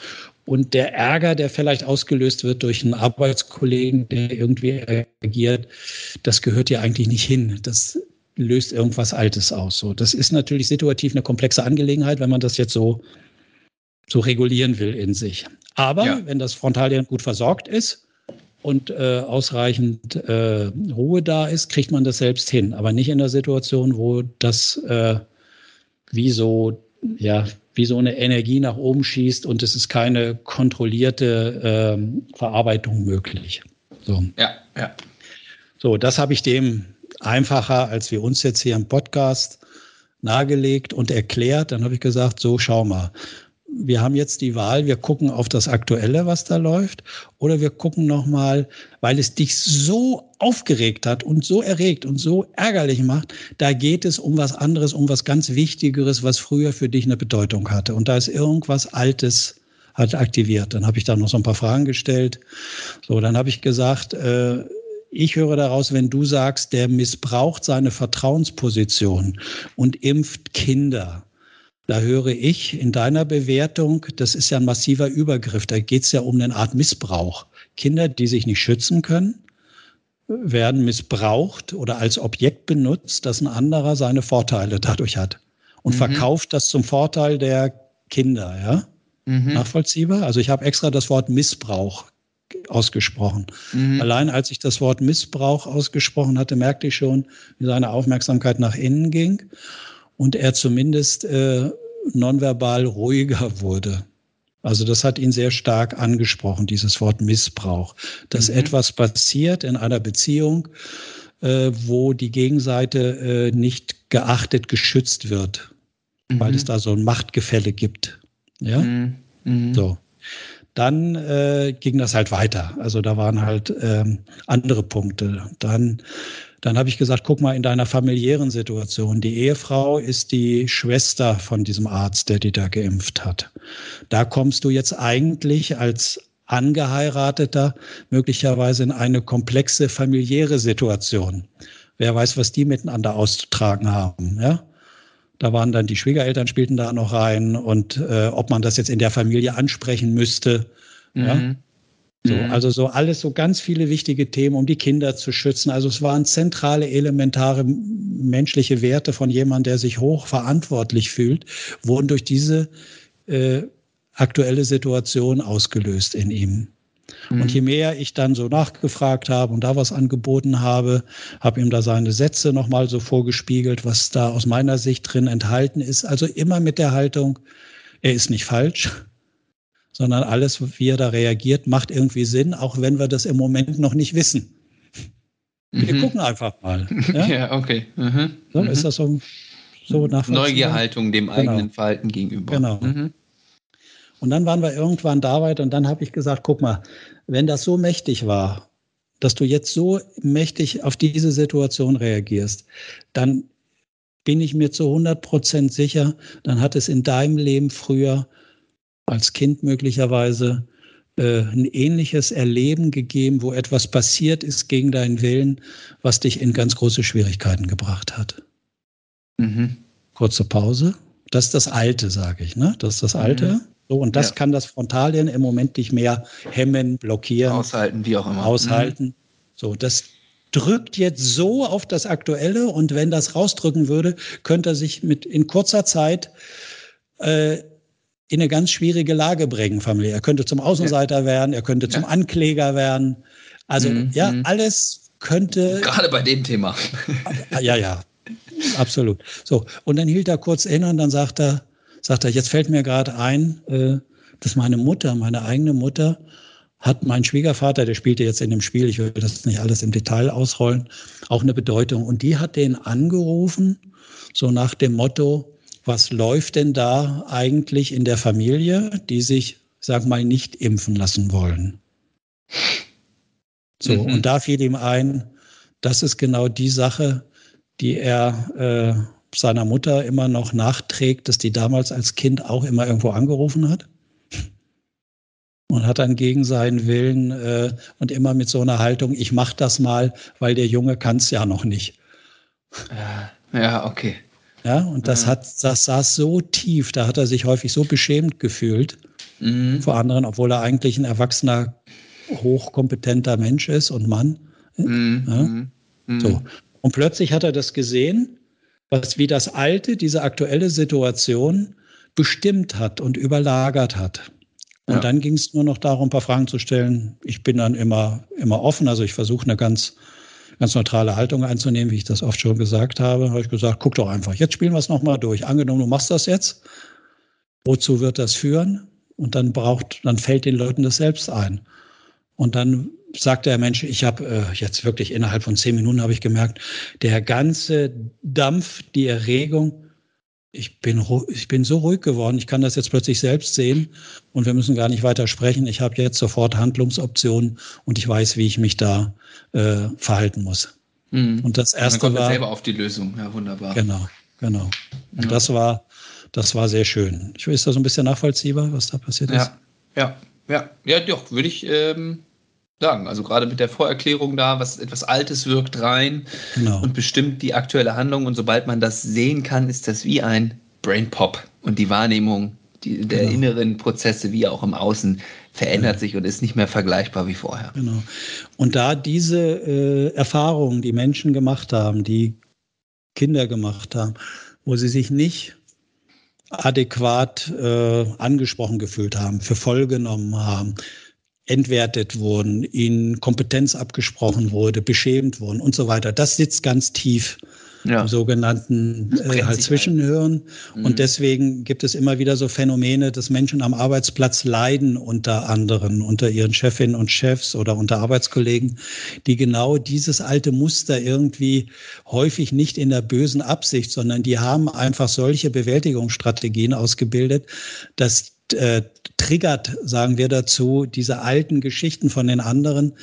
Und der Ärger, der vielleicht ausgelöst wird durch einen Arbeitskollegen, der irgendwie reagiert, das gehört ja eigentlich nicht hin. Das löst irgendwas Altes aus. So, das ist natürlich situativ eine komplexe Angelegenheit, wenn man das jetzt so, so regulieren will in sich. Aber ja. wenn das Frontalhirn gut versorgt ist und äh, ausreichend äh, Ruhe da ist, kriegt man das selbst hin. Aber nicht in der Situation, wo das äh, wie so ja, wie so eine Energie nach oben schießt und es ist keine kontrollierte ähm, Verarbeitung möglich. So. Ja, ja. So, das habe ich dem einfacher als wir uns jetzt hier im Podcast nahegelegt und erklärt. Dann habe ich gesagt, so schau mal. Wir haben jetzt die Wahl, wir gucken auf das Aktuelle, was da läuft, oder wir gucken nochmal, weil es dich so aufgeregt hat und so erregt und so ärgerlich macht, da geht es um was anderes, um was ganz Wichtigeres, was früher für dich eine Bedeutung hatte. Und da ist irgendwas Altes hat aktiviert. Dann habe ich da noch so ein paar Fragen gestellt. So, dann habe ich gesagt, äh, ich höre daraus, wenn du sagst, der missbraucht seine Vertrauensposition und impft Kinder. Da höre ich in deiner Bewertung, das ist ja ein massiver Übergriff. Da geht es ja um eine Art Missbrauch. Kinder, die sich nicht schützen können, werden missbraucht oder als Objekt benutzt, dass ein anderer seine Vorteile dadurch hat und mhm. verkauft das zum Vorteil der Kinder. Ja? Mhm. Nachvollziehbar? Also ich habe extra das Wort Missbrauch ausgesprochen. Mhm. Allein als ich das Wort Missbrauch ausgesprochen hatte, merkte ich schon, wie seine Aufmerksamkeit nach innen ging und er zumindest äh, nonverbal ruhiger wurde. Also das hat ihn sehr stark angesprochen, dieses Wort Missbrauch. Dass mhm. etwas passiert in einer Beziehung, äh, wo die Gegenseite äh, nicht geachtet, geschützt wird, mhm. weil es da so ein Machtgefälle gibt. Ja, mhm. mhm. so dann äh, ging das halt weiter. Also da waren halt ähm, andere Punkte. Dann, dann habe ich gesagt, guck mal in deiner familiären Situation. Die Ehefrau ist die Schwester von diesem Arzt, der die da geimpft hat. Da kommst du jetzt eigentlich als Angeheirateter möglicherweise in eine komplexe familiäre Situation. Wer weiß, was die miteinander auszutragen haben, ja? Da waren dann die Schwiegereltern spielten da noch rein und äh, ob man das jetzt in der Familie ansprechen müsste. Mhm. Ja? So, mhm. also so alles so ganz viele wichtige Themen, um die Kinder zu schützen. Also es waren zentrale, elementare menschliche Werte von jemandem, der sich hoch verantwortlich fühlt, wurden durch diese äh, aktuelle Situation ausgelöst in ihm. Mhm. Und je mehr ich dann so nachgefragt habe und da was angeboten habe, habe ihm da seine Sätze nochmal so vorgespiegelt, was da aus meiner Sicht drin enthalten ist. Also immer mit der Haltung, er ist nicht falsch, sondern alles, wie er da reagiert, macht irgendwie Sinn, auch wenn wir das im Moment noch nicht wissen. Wir mhm. gucken einfach mal. Ja, ja okay. Mhm. So, ist mhm. das so, so Neugierhaltung dem genau. eigenen Verhalten gegenüber. Genau. Mhm. Und dann waren wir irgendwann da weit und dann habe ich gesagt, guck mal, wenn das so mächtig war, dass du jetzt so mächtig auf diese Situation reagierst, dann bin ich mir zu 100 Prozent sicher, dann hat es in deinem Leben früher als Kind möglicherweise äh, ein ähnliches Erleben gegeben, wo etwas passiert ist gegen deinen Willen, was dich in ganz große Schwierigkeiten gebracht hat. Mhm. Kurze Pause. Das ist das Alte, sage ich. Ne? Das ist das Alte. Mhm. So, und das ja. kann das Frontalien im Moment nicht mehr hemmen, blockieren. Aushalten, wie auch immer. Aushalten. Mhm. So, das drückt jetzt so auf das Aktuelle und wenn das rausdrücken würde, könnte er sich mit in kurzer Zeit äh, in eine ganz schwierige Lage bringen, Familie. Er könnte zum Außenseiter ja. werden, er könnte zum Ankläger werden. Also mhm. ja, mhm. alles könnte. Gerade bei dem Thema. ja, ja, absolut. So, und dann hielt er kurz inne und dann sagt er, sagt er, jetzt fällt mir gerade ein, äh, dass meine Mutter, meine eigene Mutter, hat mein Schwiegervater, der spielte jetzt in dem Spiel, ich will das nicht alles im Detail ausrollen, auch eine Bedeutung. Und die hat den angerufen, so nach dem Motto, was läuft denn da eigentlich in der Familie, die sich, sag mal, nicht impfen lassen wollen? So, mhm. und da fiel ihm ein, das ist genau die Sache, die er äh, seiner Mutter immer noch nachträgt, dass die damals als Kind auch immer irgendwo angerufen hat. Und hat dann gegen seinen Willen äh, und immer mit so einer Haltung, ich mach das mal, weil der Junge kann es ja noch nicht. Ja, okay. Ja, und das hat, das saß so tief, da hat er sich häufig so beschämt gefühlt mhm. vor anderen, obwohl er eigentlich ein erwachsener, hochkompetenter Mensch ist und Mann. Mhm. Ja? Mhm. So. Und plötzlich hat er das gesehen was wie das Alte, diese aktuelle Situation bestimmt hat und überlagert hat. Und ja. dann ging es nur noch darum, ein paar Fragen zu stellen. Ich bin dann immer, immer offen. Also ich versuche eine ganz, ganz neutrale Haltung einzunehmen, wie ich das oft schon gesagt habe. Habe ich gesagt, guck doch einfach. Jetzt spielen wir es nochmal durch. Angenommen, du machst das jetzt. Wozu wird das führen? Und dann braucht, dann fällt den Leuten das selbst ein. Und dann sagte der Mensch, ich habe äh, jetzt wirklich innerhalb von zehn Minuten habe ich gemerkt, der ganze Dampf, die Erregung, ich bin, ich bin so ruhig geworden, ich kann das jetzt plötzlich selbst sehen und wir müssen gar nicht weiter sprechen. Ich habe jetzt sofort Handlungsoptionen und ich weiß, wie ich mich da äh, verhalten muss. Mhm. Und das erste Man kommt war selber auf die Lösung. Ja, wunderbar. Genau, genau. Und ja. das war, das war sehr schön. Ich ist das so ein bisschen nachvollziehbar, was da passiert ist? Ja, ja, ja, doch, würde ich ähm, sagen. Also gerade mit der Vorerklärung da, was etwas Altes wirkt rein genau. und bestimmt die aktuelle Handlung. Und sobald man das sehen kann, ist das wie ein Brain Pop und die Wahrnehmung die, der genau. inneren Prozesse wie auch im Außen verändert ja. sich und ist nicht mehr vergleichbar wie vorher. Genau. Und da diese äh, Erfahrungen, die Menschen gemacht haben, die Kinder gemacht haben, wo sie sich nicht adäquat äh, angesprochen gefühlt haben, für voll genommen haben, entwertet wurden, ihnen Kompetenz abgesprochen wurde, beschämt wurden und so weiter. Das sitzt ganz tief ja. im sogenannten äh, halt Zwischenhirn. Mhm. Und deswegen gibt es immer wieder so Phänomene, dass Menschen am Arbeitsplatz leiden unter anderen, unter ihren Chefinnen und Chefs oder unter Arbeitskollegen, die genau dieses alte Muster irgendwie häufig nicht in der bösen Absicht, sondern die haben einfach solche Bewältigungsstrategien ausgebildet, dass äh, triggert, sagen wir dazu, diese alten Geschichten von den anderen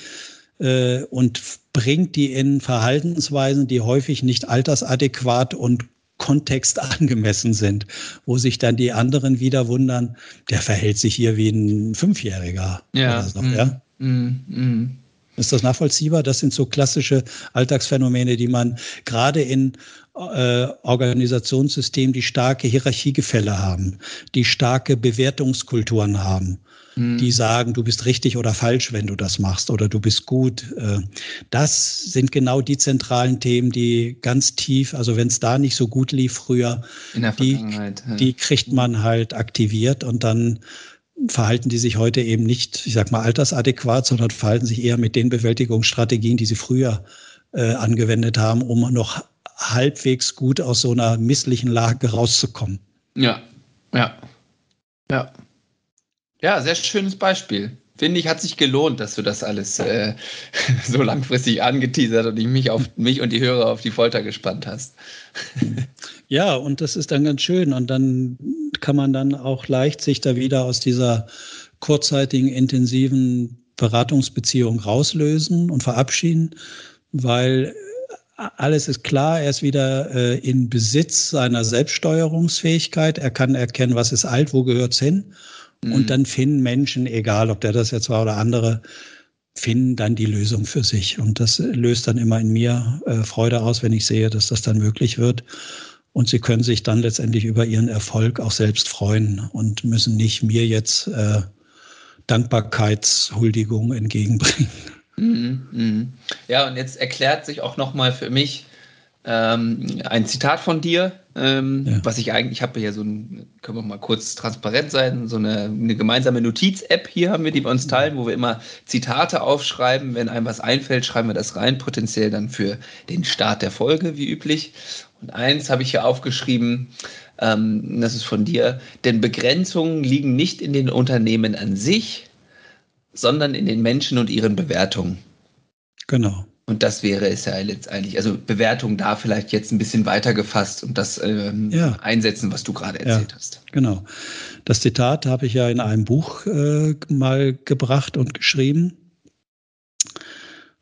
äh, und bringt die in Verhaltensweisen, die häufig nicht altersadäquat und kontextangemessen sind, wo sich dann die anderen wieder wundern, der verhält sich hier wie ein Fünfjähriger. Ja. So, mm, ja? Mm, mm. Ist das nachvollziehbar? Das sind so klassische Alltagsphänomene, die man gerade in äh, Organisationssystemen, die starke Hierarchiegefälle haben, die starke Bewertungskulturen haben, mhm. die sagen, du bist richtig oder falsch, wenn du das machst oder du bist gut. Äh, das sind genau die zentralen Themen, die ganz tief, also wenn es da nicht so gut lief früher, die, die kriegt man halt aktiviert und dann verhalten die sich heute eben nicht, ich sag mal, altersadäquat, sondern verhalten sich eher mit den Bewältigungsstrategien, die sie früher äh, angewendet haben, um noch halbwegs gut aus so einer misslichen Lage rauszukommen. Ja, ja, ja. Ja, sehr schönes Beispiel. Finde ich, hat sich gelohnt, dass du das alles äh, so langfristig angeteasert und ich mich auf mich und die Hörer auf die Folter gespannt hast. ja, und das ist dann ganz schön. Und dann kann man dann auch leicht sich da wieder aus dieser kurzzeitigen, intensiven Beratungsbeziehung rauslösen und verabschieden, weil alles ist klar, er ist wieder äh, in Besitz seiner Selbststeuerungsfähigkeit. Er kann erkennen, was ist alt, wo gehört es hin. Mhm. Und dann finden Menschen, egal ob der das jetzt war oder andere, finden dann die Lösung für sich. Und das löst dann immer in mir äh, Freude aus, wenn ich sehe, dass das dann möglich wird. Und sie können sich dann letztendlich über ihren Erfolg auch selbst freuen und müssen nicht mir jetzt äh, Dankbarkeitshuldigung entgegenbringen. Mhm, mhm. Ja, und jetzt erklärt sich auch nochmal für mich ähm, ein Zitat von dir, ähm, ja. was ich eigentlich, ich habe hier so ein, können wir mal kurz transparent sein, so eine, eine gemeinsame Notiz-App hier haben wir, die wir uns teilen, wo wir immer Zitate aufschreiben. Wenn einem was einfällt, schreiben wir das rein, potenziell dann für den Start der Folge, wie üblich. Und eins habe ich hier aufgeschrieben, ähm, das ist von dir, denn Begrenzungen liegen nicht in den Unternehmen an sich, sondern in den Menschen und ihren Bewertungen. Genau. Und das wäre es ja letztendlich, also Bewertung da vielleicht jetzt ein bisschen weiter gefasst und das ähm, ja. einsetzen, was du gerade erzählt ja, hast. Genau. Das Zitat habe ich ja in einem Buch äh, mal gebracht und geschrieben,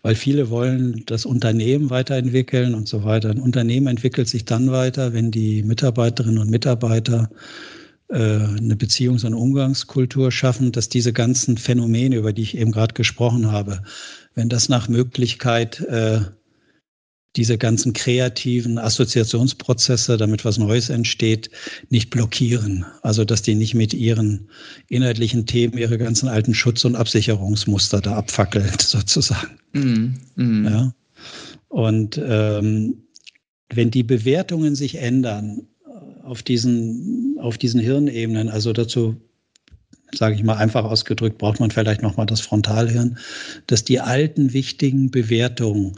weil viele wollen das Unternehmen weiterentwickeln und so weiter. Ein Unternehmen entwickelt sich dann weiter, wenn die Mitarbeiterinnen und Mitarbeiter eine Beziehungs- und Umgangskultur schaffen, dass diese ganzen Phänomene, über die ich eben gerade gesprochen habe, wenn das nach Möglichkeit äh, diese ganzen kreativen Assoziationsprozesse, damit was Neues entsteht, nicht blockieren. Also dass die nicht mit ihren inhaltlichen Themen ihre ganzen alten Schutz- und Absicherungsmuster da abfackeln, sozusagen. Mm, mm. Ja? Und ähm, wenn die Bewertungen sich ändern, auf diesen, auf diesen Hirnebenen, also dazu sage ich mal einfach ausgedrückt, braucht man vielleicht nochmal das Frontalhirn, dass die alten wichtigen Bewertungen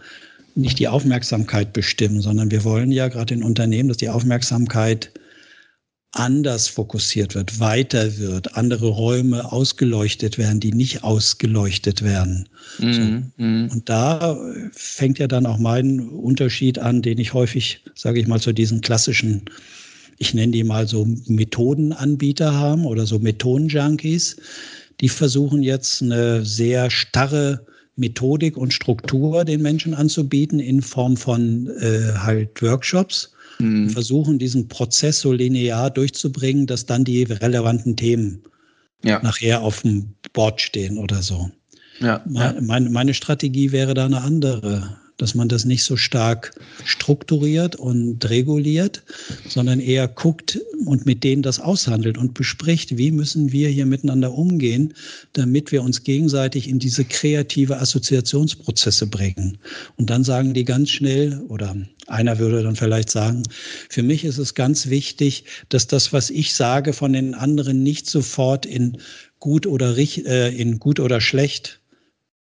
nicht die Aufmerksamkeit bestimmen, sondern wir wollen ja gerade in Unternehmen, dass die Aufmerksamkeit anders fokussiert wird, weiter wird, andere Räume ausgeleuchtet werden, die nicht ausgeleuchtet werden. Mhm. So. Mhm. Und da fängt ja dann auch mein Unterschied an, den ich häufig, sage ich mal, zu diesen klassischen, ich nenne die mal so Methodenanbieter haben oder so Methodenjunkies. Die versuchen jetzt eine sehr starre Methodik und Struktur den Menschen anzubieten in Form von äh, halt Workshops mhm. versuchen, diesen Prozess so linear durchzubringen, dass dann die relevanten Themen ja. nachher auf dem Board stehen oder so. Ja, meine, meine Strategie wäre da eine andere dass man das nicht so stark strukturiert und reguliert, sondern eher guckt und mit denen das aushandelt und bespricht, wie müssen wir hier miteinander umgehen, damit wir uns gegenseitig in diese kreative Assoziationsprozesse bringen. Und dann sagen die ganz schnell, oder einer würde dann vielleicht sagen, für mich ist es ganz wichtig, dass das, was ich sage, von den anderen nicht sofort in gut oder, äh, in gut oder schlecht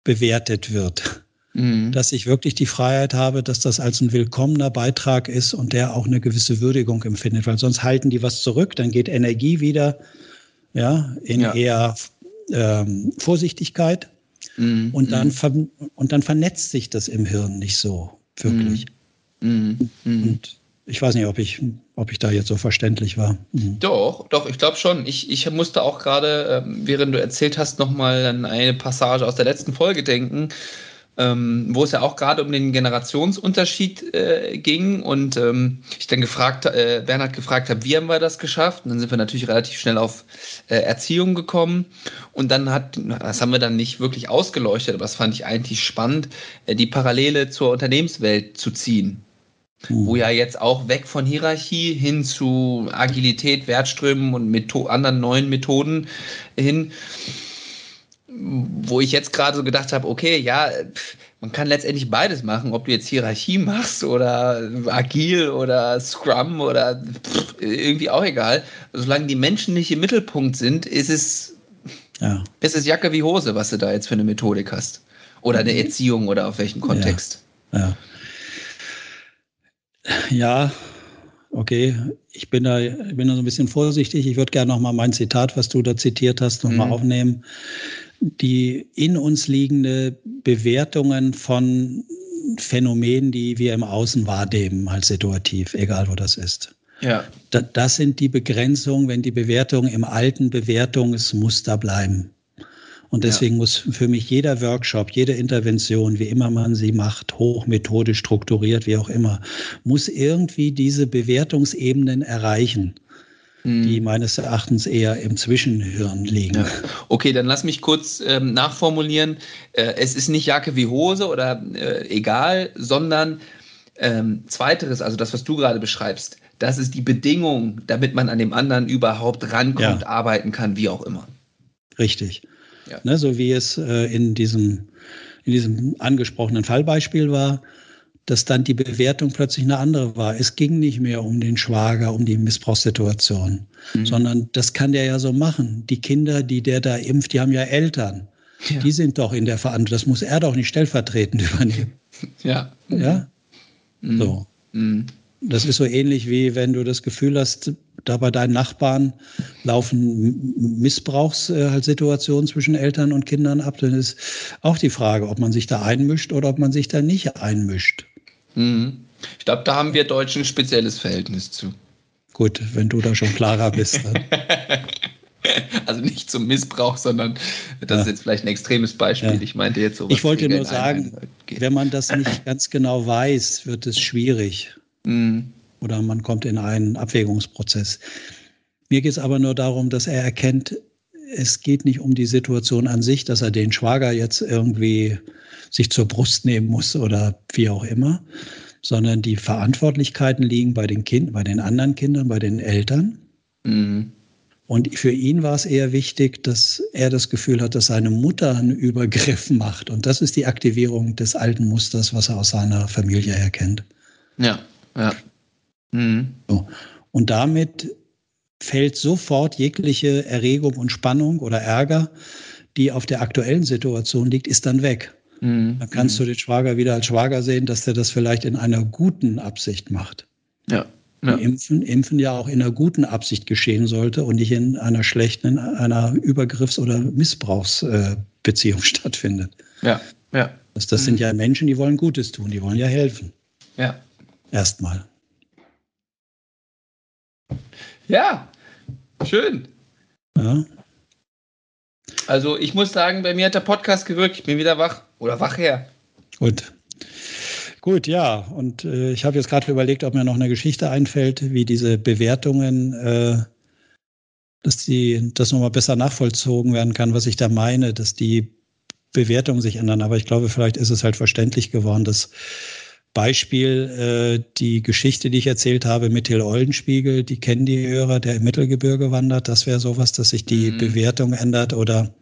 bewertet wird Mhm. Dass ich wirklich die Freiheit habe, dass das als ein willkommener Beitrag ist und der auch eine gewisse Würdigung empfindet, weil sonst halten die was zurück, dann geht Energie wieder ja, in ja. eher ähm, Vorsichtigkeit mhm. und, dann mhm. und dann vernetzt sich das im Hirn nicht so wirklich. Mhm. mhm. Und ich weiß nicht, ob ich, ob ich da jetzt so verständlich war. Mhm. Doch, doch, ich glaube schon. Ich, ich musste auch gerade, äh, während du erzählt hast, nochmal an eine Passage aus der letzten Folge denken, ähm, wo es ja auch gerade um den Generationsunterschied äh, ging und ähm, ich dann gefragt, äh, Bernhard gefragt habe, wie haben wir das geschafft? Und dann sind wir natürlich relativ schnell auf äh, Erziehung gekommen und dann hat, das haben wir dann nicht wirklich ausgeleuchtet, aber das fand ich eigentlich spannend, äh, die Parallele zur Unternehmenswelt zu ziehen. Mhm. Wo ja jetzt auch weg von Hierarchie hin zu Agilität, Wertströmen und Metho anderen neuen Methoden hin wo ich jetzt gerade so gedacht habe, okay, ja, man kann letztendlich beides machen, ob du jetzt Hierarchie machst oder agil oder Scrum oder pff, irgendwie auch egal. Solange die Menschen nicht im Mittelpunkt sind, ist es, ja. ist es Jacke wie Hose, was du da jetzt für eine Methodik hast. Oder eine mhm. Erziehung oder auf welchem Kontext. Ja, ja. ja okay. Ich bin da, bin da so ein bisschen vorsichtig. Ich würde gerne nochmal mein Zitat, was du da zitiert hast, nochmal mhm. aufnehmen die in uns liegende Bewertungen von Phänomenen, die wir im Außen wahrnehmen, als situativ, egal wo das ist. Ja. das sind die Begrenzungen, wenn die Bewertungen im alten Bewertungsmuster bleiben. Und deswegen ja. muss für mich jeder Workshop, jede Intervention, wie immer man sie macht, hochmethodisch strukturiert, wie auch immer, muss irgendwie diese Bewertungsebenen erreichen die hm. meines Erachtens eher im Zwischenhirn liegen. Ja. Okay, dann lass mich kurz ähm, nachformulieren. Äh, es ist nicht Jacke wie Hose oder äh, egal, sondern ähm, zweiteres, also das, was du gerade beschreibst, das ist die Bedingung, damit man an dem anderen überhaupt rankommt, ja. arbeiten kann, wie auch immer. Richtig. Ja. Ne, so wie es äh, in, diesem, in diesem angesprochenen Fallbeispiel war, dass dann die Bewertung plötzlich eine andere war. Es ging nicht mehr um den Schwager, um die Missbrauchssituation, mhm. sondern das kann der ja so machen. Die Kinder, die der da impft, die haben ja Eltern. Ja. Die sind doch in der Verantwortung. Das muss er doch nicht stellvertretend übernehmen. Ja. Ja. Mhm. So. Mhm. Das ist so ähnlich wie wenn du das Gefühl hast, da bei deinen Nachbarn laufen Missbrauchssituationen zwischen Eltern und Kindern ab, dann ist auch die Frage, ob man sich da einmischt oder ob man sich da nicht einmischt. Mhm. Ich glaube, da haben wir Deutschen ein spezielles Verhältnis zu. Gut, wenn du da schon klarer bist. also nicht zum Missbrauch, sondern das ja. ist jetzt vielleicht ein extremes Beispiel. Ja. Ich meinte jetzt so. Ich wollte nur sagen, wenn man das nicht ganz genau weiß, wird es schwierig. Mhm. Oder man kommt in einen Abwägungsprozess. Mir geht es aber nur darum, dass er erkennt, es geht nicht um die Situation an sich, dass er den Schwager jetzt irgendwie sich zur Brust nehmen muss oder wie auch immer, sondern die Verantwortlichkeiten liegen bei den Kindern, bei den anderen Kindern, bei den Eltern. Mhm. Und für ihn war es eher wichtig, dass er das Gefühl hat, dass seine Mutter einen Übergriff macht. Und das ist die Aktivierung des alten Musters, was er aus seiner Familie erkennt. Ja, ja. Mhm. So. Und damit fällt sofort jegliche Erregung und Spannung oder Ärger, die auf der aktuellen Situation liegt, ist dann weg. Mhm. Dann kannst mhm. du den Schwager wieder als Schwager sehen, dass der das vielleicht in einer guten Absicht macht. Ja, ja. Impfen, Impfen ja auch in einer guten Absicht geschehen sollte und nicht in einer schlechten, in einer Übergriffs- oder Missbrauchsbeziehung stattfindet. Ja, ja. Das, das mhm. sind ja Menschen, die wollen Gutes tun, die wollen ja helfen. Ja. Erstmal. Ja, schön. Ja. Also ich muss sagen, bei mir hat der Podcast gewirkt. Ich bin wieder wach oder wach her. Gut. Gut, ja. Und äh, ich habe jetzt gerade überlegt, ob mir noch eine Geschichte einfällt, wie diese Bewertungen, äh, dass die, das nochmal besser nachvollzogen werden kann, was ich da meine, dass die Bewertungen sich ändern. Aber ich glaube, vielleicht ist es halt verständlich geworden, dass Beispiel äh, die Geschichte, die ich erzählt habe mit Till Eulenspiegel, die kennen die Hörer, der im Mittelgebirge wandert. Das wäre sowas, dass sich die mhm. Bewertung ändert. Oder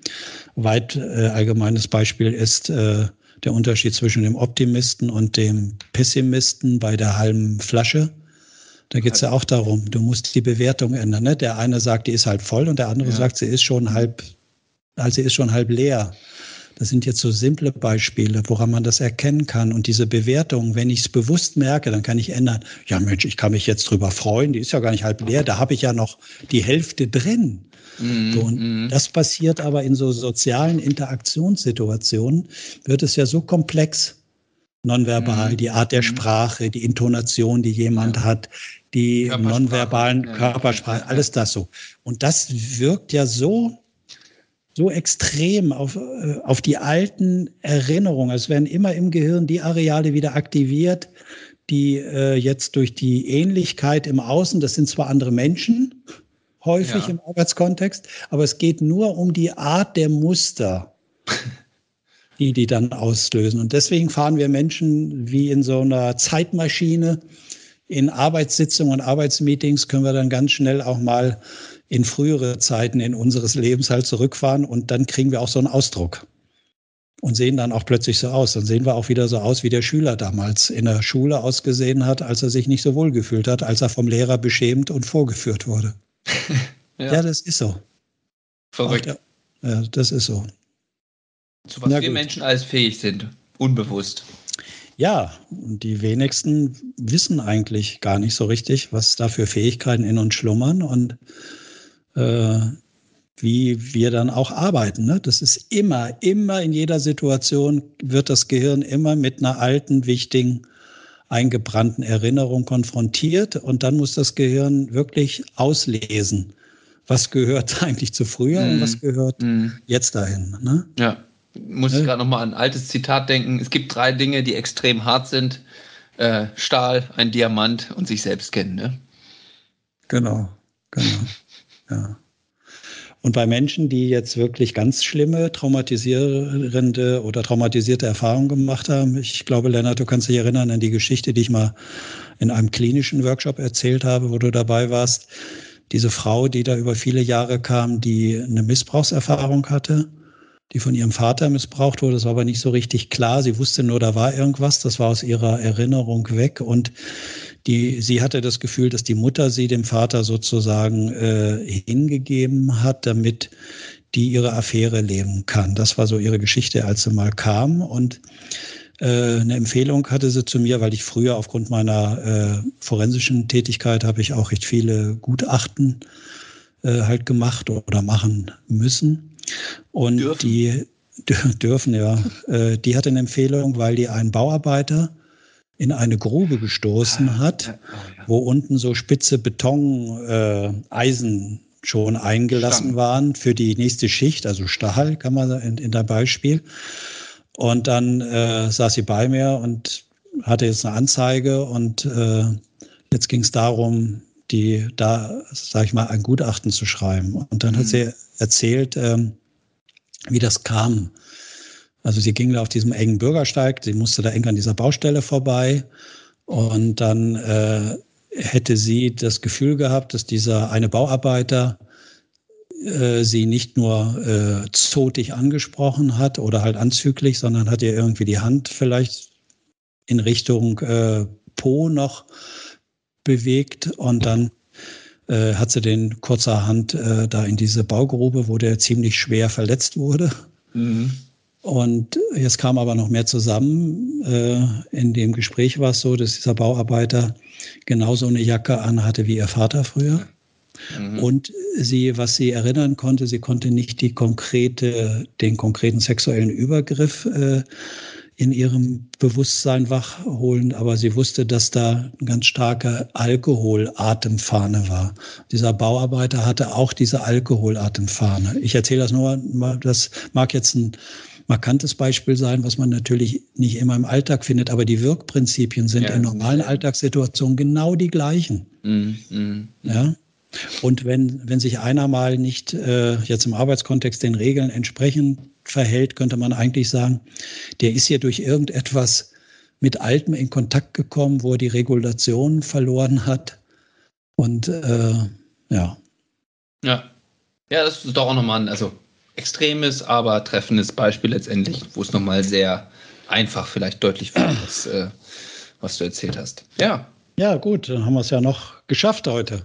weit äh, allgemeines Beispiel ist äh, der Unterschied zwischen dem Optimisten und dem Pessimisten bei der halben Flasche. Da geht es ja auch darum, du musst die Bewertung ändern. Ne? Der eine sagt, die ist halb voll und der andere ja. sagt, sie ist schon halb, also sie ist schon halb leer. Das sind jetzt so simple Beispiele, woran man das erkennen kann. Und diese Bewertung, wenn ich es bewusst merke, dann kann ich ändern. Ja, Mensch, ich kann mich jetzt drüber freuen, die ist ja gar nicht halb leer, da habe ich ja noch die Hälfte drin. So, und mm. das passiert aber in so sozialen Interaktionssituationen, wird es ja so komplex. Nonverbal, mm. die Art der mm. Sprache, die Intonation, die jemand ja. hat, die nonverbalen ja. Körpersprache, alles das so. Und das wirkt ja so so extrem auf, äh, auf die alten Erinnerungen. Es werden immer im Gehirn die Areale wieder aktiviert, die äh, jetzt durch die Ähnlichkeit im Außen, das sind zwar andere Menschen, häufig ja. im Arbeitskontext, aber es geht nur um die Art der Muster, die die dann auslösen. Und deswegen fahren wir Menschen wie in so einer Zeitmaschine. In Arbeitssitzungen und Arbeitsmeetings können wir dann ganz schnell auch mal in frühere Zeiten in unseres Lebens halt zurückfahren und dann kriegen wir auch so einen Ausdruck und sehen dann auch plötzlich so aus. Dann sehen wir auch wieder so aus, wie der Schüler damals in der Schule ausgesehen hat, als er sich nicht so wohl gefühlt hat, als er vom Lehrer beschämt und vorgeführt wurde. ja. ja. das ist so. Verrückt. Der, ja, das ist so. Zu was Na wir gut. Menschen alles fähig sind, unbewusst. Ja, und die wenigsten wissen eigentlich gar nicht so richtig, was da für Fähigkeiten in uns schlummern. Und äh, wie wir dann auch arbeiten. Ne? Das ist immer, immer in jeder Situation wird das Gehirn immer mit einer alten, wichtigen, eingebrannten Erinnerung konfrontiert und dann muss das Gehirn wirklich auslesen, was gehört eigentlich zu früher mm. und was mhm. gehört mm. jetzt dahin. Ne? Ja, muss ich gerade nochmal an ein altes Zitat denken. Es gibt drei Dinge, die extrem hart sind. Äh, Stahl, ein Diamant und sich selbst kennen. Ne? Genau, genau. Ja. Und bei Menschen, die jetzt wirklich ganz schlimme, traumatisierende oder traumatisierte Erfahrungen gemacht haben, ich glaube, Lennart, du kannst dich erinnern an die Geschichte, die ich mal in einem klinischen Workshop erzählt habe, wo du dabei warst. Diese Frau, die da über viele Jahre kam, die eine Missbrauchserfahrung hatte, die von ihrem Vater missbraucht wurde. Das war aber nicht so richtig klar. Sie wusste nur, da war irgendwas. Das war aus ihrer Erinnerung weg. Und die, sie hatte das Gefühl, dass die Mutter sie dem Vater sozusagen äh, hingegeben hat, damit die ihre Affäre leben kann. Das war so ihre Geschichte, als sie mal kam. Und äh, eine Empfehlung hatte sie zu mir, weil ich früher aufgrund meiner äh, forensischen Tätigkeit habe ich auch recht viele Gutachten äh, halt gemacht oder machen müssen. Und dürfen. die dürfen ja, äh, die hatte eine Empfehlung, weil die einen Bauarbeiter in eine Grube gestoßen ah, hat, oh, wo unten so spitze Betoneisen äh, schon eingelassen Stamm. waren für die nächste Schicht, also Stahl kann man in, in der Beispiel. Und dann äh, saß sie bei mir und hatte jetzt eine Anzeige und äh, jetzt ging es darum, die da, sag ich mal, ein Gutachten zu schreiben. Und dann mhm. hat sie erzählt, ähm, wie das kam. Also sie ging da auf diesem engen Bürgersteig, sie musste da eng an dieser Baustelle vorbei und dann äh, hätte sie das Gefühl gehabt, dass dieser eine Bauarbeiter äh, sie nicht nur äh, zotig angesprochen hat oder halt anzüglich, sondern hat ihr irgendwie die Hand vielleicht in Richtung äh, Po noch bewegt und dann äh, hat sie den kurzerhand äh, da in diese Baugrube, wo der ziemlich schwer verletzt wurde. Mhm Und jetzt kam aber noch mehr zusammen. Äh, in dem Gespräch war es so, dass dieser Bauarbeiter genauso eine Jacke anhatte wie ihr Vater früher. Mhm. Und sie, was sie erinnern konnte, sie konnte nicht die konkrete, den konkreten sexuellen Übergriff äh, in ihrem Bewusstsein wachholen, aber sie wusste, dass da eine ganz starke Alkoholatemfahne war. Dieser Bauarbeiter hatte auch diese Alkoholatemfahne. Ich erzähle das nur, das mag jetzt ein markantes Beispiel sein, was man natürlich nicht immer im Alltag findet, aber die Wirkprinzipien sind ja, in normalen Alltagssituationen genau die gleichen. Mm, mm, ja. Und wenn, wenn sich einer mal nicht äh, jetzt im Arbeitskontext den Regeln entsprechend verhält, könnte man eigentlich sagen, der ist hier durch irgendetwas mit Altem in Kontakt gekommen, wo er die Regulation verloren hat. Und äh, ja. Ja. Ja, das ist doch auch nochmal ein also extremes, aber treffendes Beispiel letztendlich, wo es nochmal sehr einfach vielleicht deutlich wird, was, äh, was du erzählt hast. Ja. Ja, gut, dann haben wir es ja noch geschafft heute.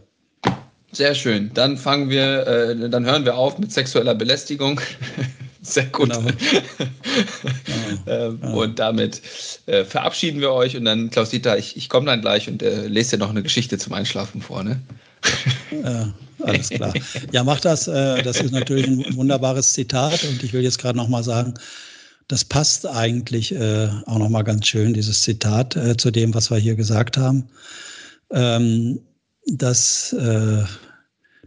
Sehr schön. Dann fangen wir, äh, dann hören wir auf mit sexueller Belästigung. Sehr gut. Genau. ähm, ja. Und damit äh, verabschieden wir euch und dann, Klaus-Dieter, ich, ich komme dann gleich und äh, lese dir noch eine Geschichte zum Einschlafen vor, ne? Ja, alles klar. Ja, mach das. Äh, das ist natürlich ein wunderbares Zitat und ich will jetzt gerade nochmal sagen, das passt eigentlich äh, auch nochmal ganz schön, dieses Zitat äh, zu dem, was wir hier gesagt haben. Ähm, dass, äh,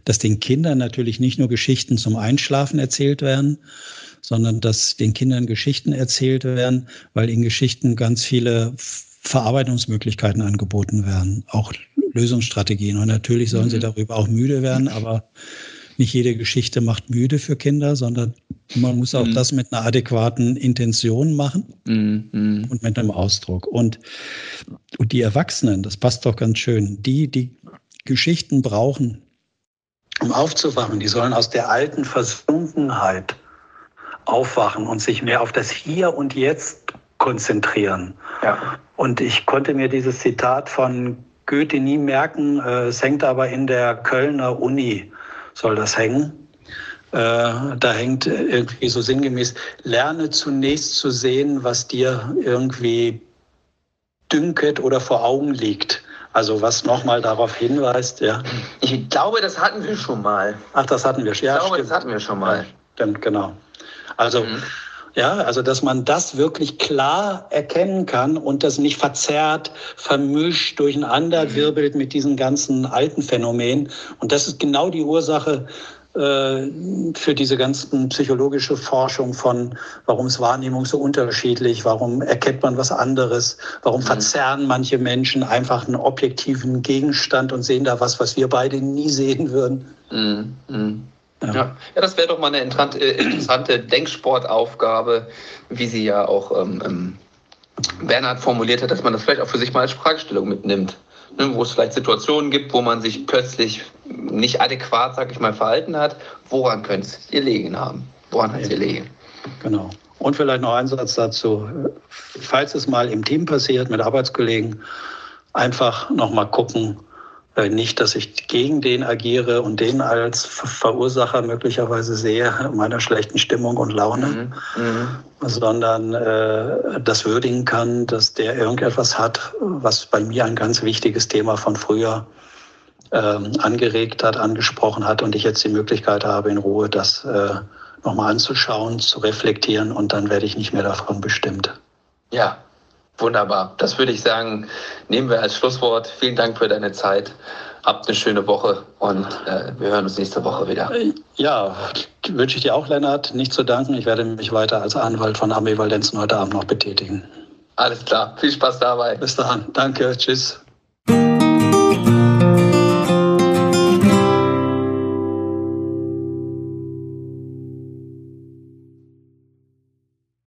dass den Kindern natürlich nicht nur Geschichten zum Einschlafen erzählt werden, sondern dass den Kindern Geschichten erzählt werden, weil in Geschichten ganz viele Verarbeitungsmöglichkeiten angeboten werden, auch Lösungsstrategien. Und natürlich sollen mhm. sie darüber auch müde werden, aber nicht jede Geschichte macht müde für Kinder, sondern man muss auch mhm. das mit einer adäquaten Intention machen mhm. und mit einem Ausdruck. Und, und die Erwachsenen, das passt doch ganz schön, die, die Geschichten brauchen, um aufzuwachen, die sollen aus der alten Versunkenheit aufwachen und sich mehr auf das Hier und Jetzt konzentrieren. Ja. Und ich konnte mir dieses Zitat von Goethe nie merken, äh, es hängt aber in der Kölner Uni, soll das hängen. Äh, da hängt irgendwie so sinngemäß, lerne zunächst zu sehen, was dir irgendwie dünket oder vor Augen liegt. Also was nochmal darauf hinweist, ja. Ich glaube, das hatten wir schon mal. Ach, das hatten wir schon. Ja, ich glaube, stimmt. das hatten wir schon mal. Ja, stimmt, genau. Also, mhm. ja, also, dass man das wirklich klar erkennen kann und das nicht verzerrt, vermischt, durcheinander mhm. wirbelt mit diesen ganzen alten Phänomenen. Und das ist genau die Ursache, äh, für diese ganzen psychologische Forschung von, warum ist Wahrnehmung so unterschiedlich, warum erkennt man was anderes, warum mhm. verzerren manche Menschen einfach einen objektiven Gegenstand und sehen da was, was wir beide nie sehen würden. Mhm. Ja. ja. Das wäre doch mal eine äh, interessante Denksportaufgabe, wie sie ja auch ähm, ähm, Bernhard formuliert hat, dass man das vielleicht auch für sich mal als Fragestellung mitnimmt. Ne, wo es vielleicht Situationen gibt, wo man sich plötzlich nicht adäquat, sag ich mal, verhalten hat. Woran könnte es gelegen haben? Woran hat es gelegen? Genau. Und vielleicht noch ein Satz dazu. Falls es mal im Team passiert mit Arbeitskollegen, einfach nochmal gucken, nicht, dass ich gegen den agiere und den als Verursacher möglicherweise sehe meiner schlechten Stimmung und Laune, mhm. Mhm. sondern äh, das würdigen kann, dass der irgendetwas hat, was bei mir ein ganz wichtiges Thema von früher ähm, angeregt hat, angesprochen hat und ich jetzt die Möglichkeit habe, in Ruhe das äh, nochmal anzuschauen, zu reflektieren und dann werde ich nicht mehr davon bestimmt. Ja, Wunderbar. Das würde ich sagen, nehmen wir als Schlusswort. Vielen Dank für deine Zeit. Habt eine schöne Woche und äh, wir hören uns nächste Woche wieder. Ja, wünsche ich dir auch, Lennart, nicht zu danken. Ich werde mich weiter als Anwalt von Ambivalenzen heute Abend noch betätigen. Alles klar. Viel Spaß dabei. Bis dann. Danke. Tschüss.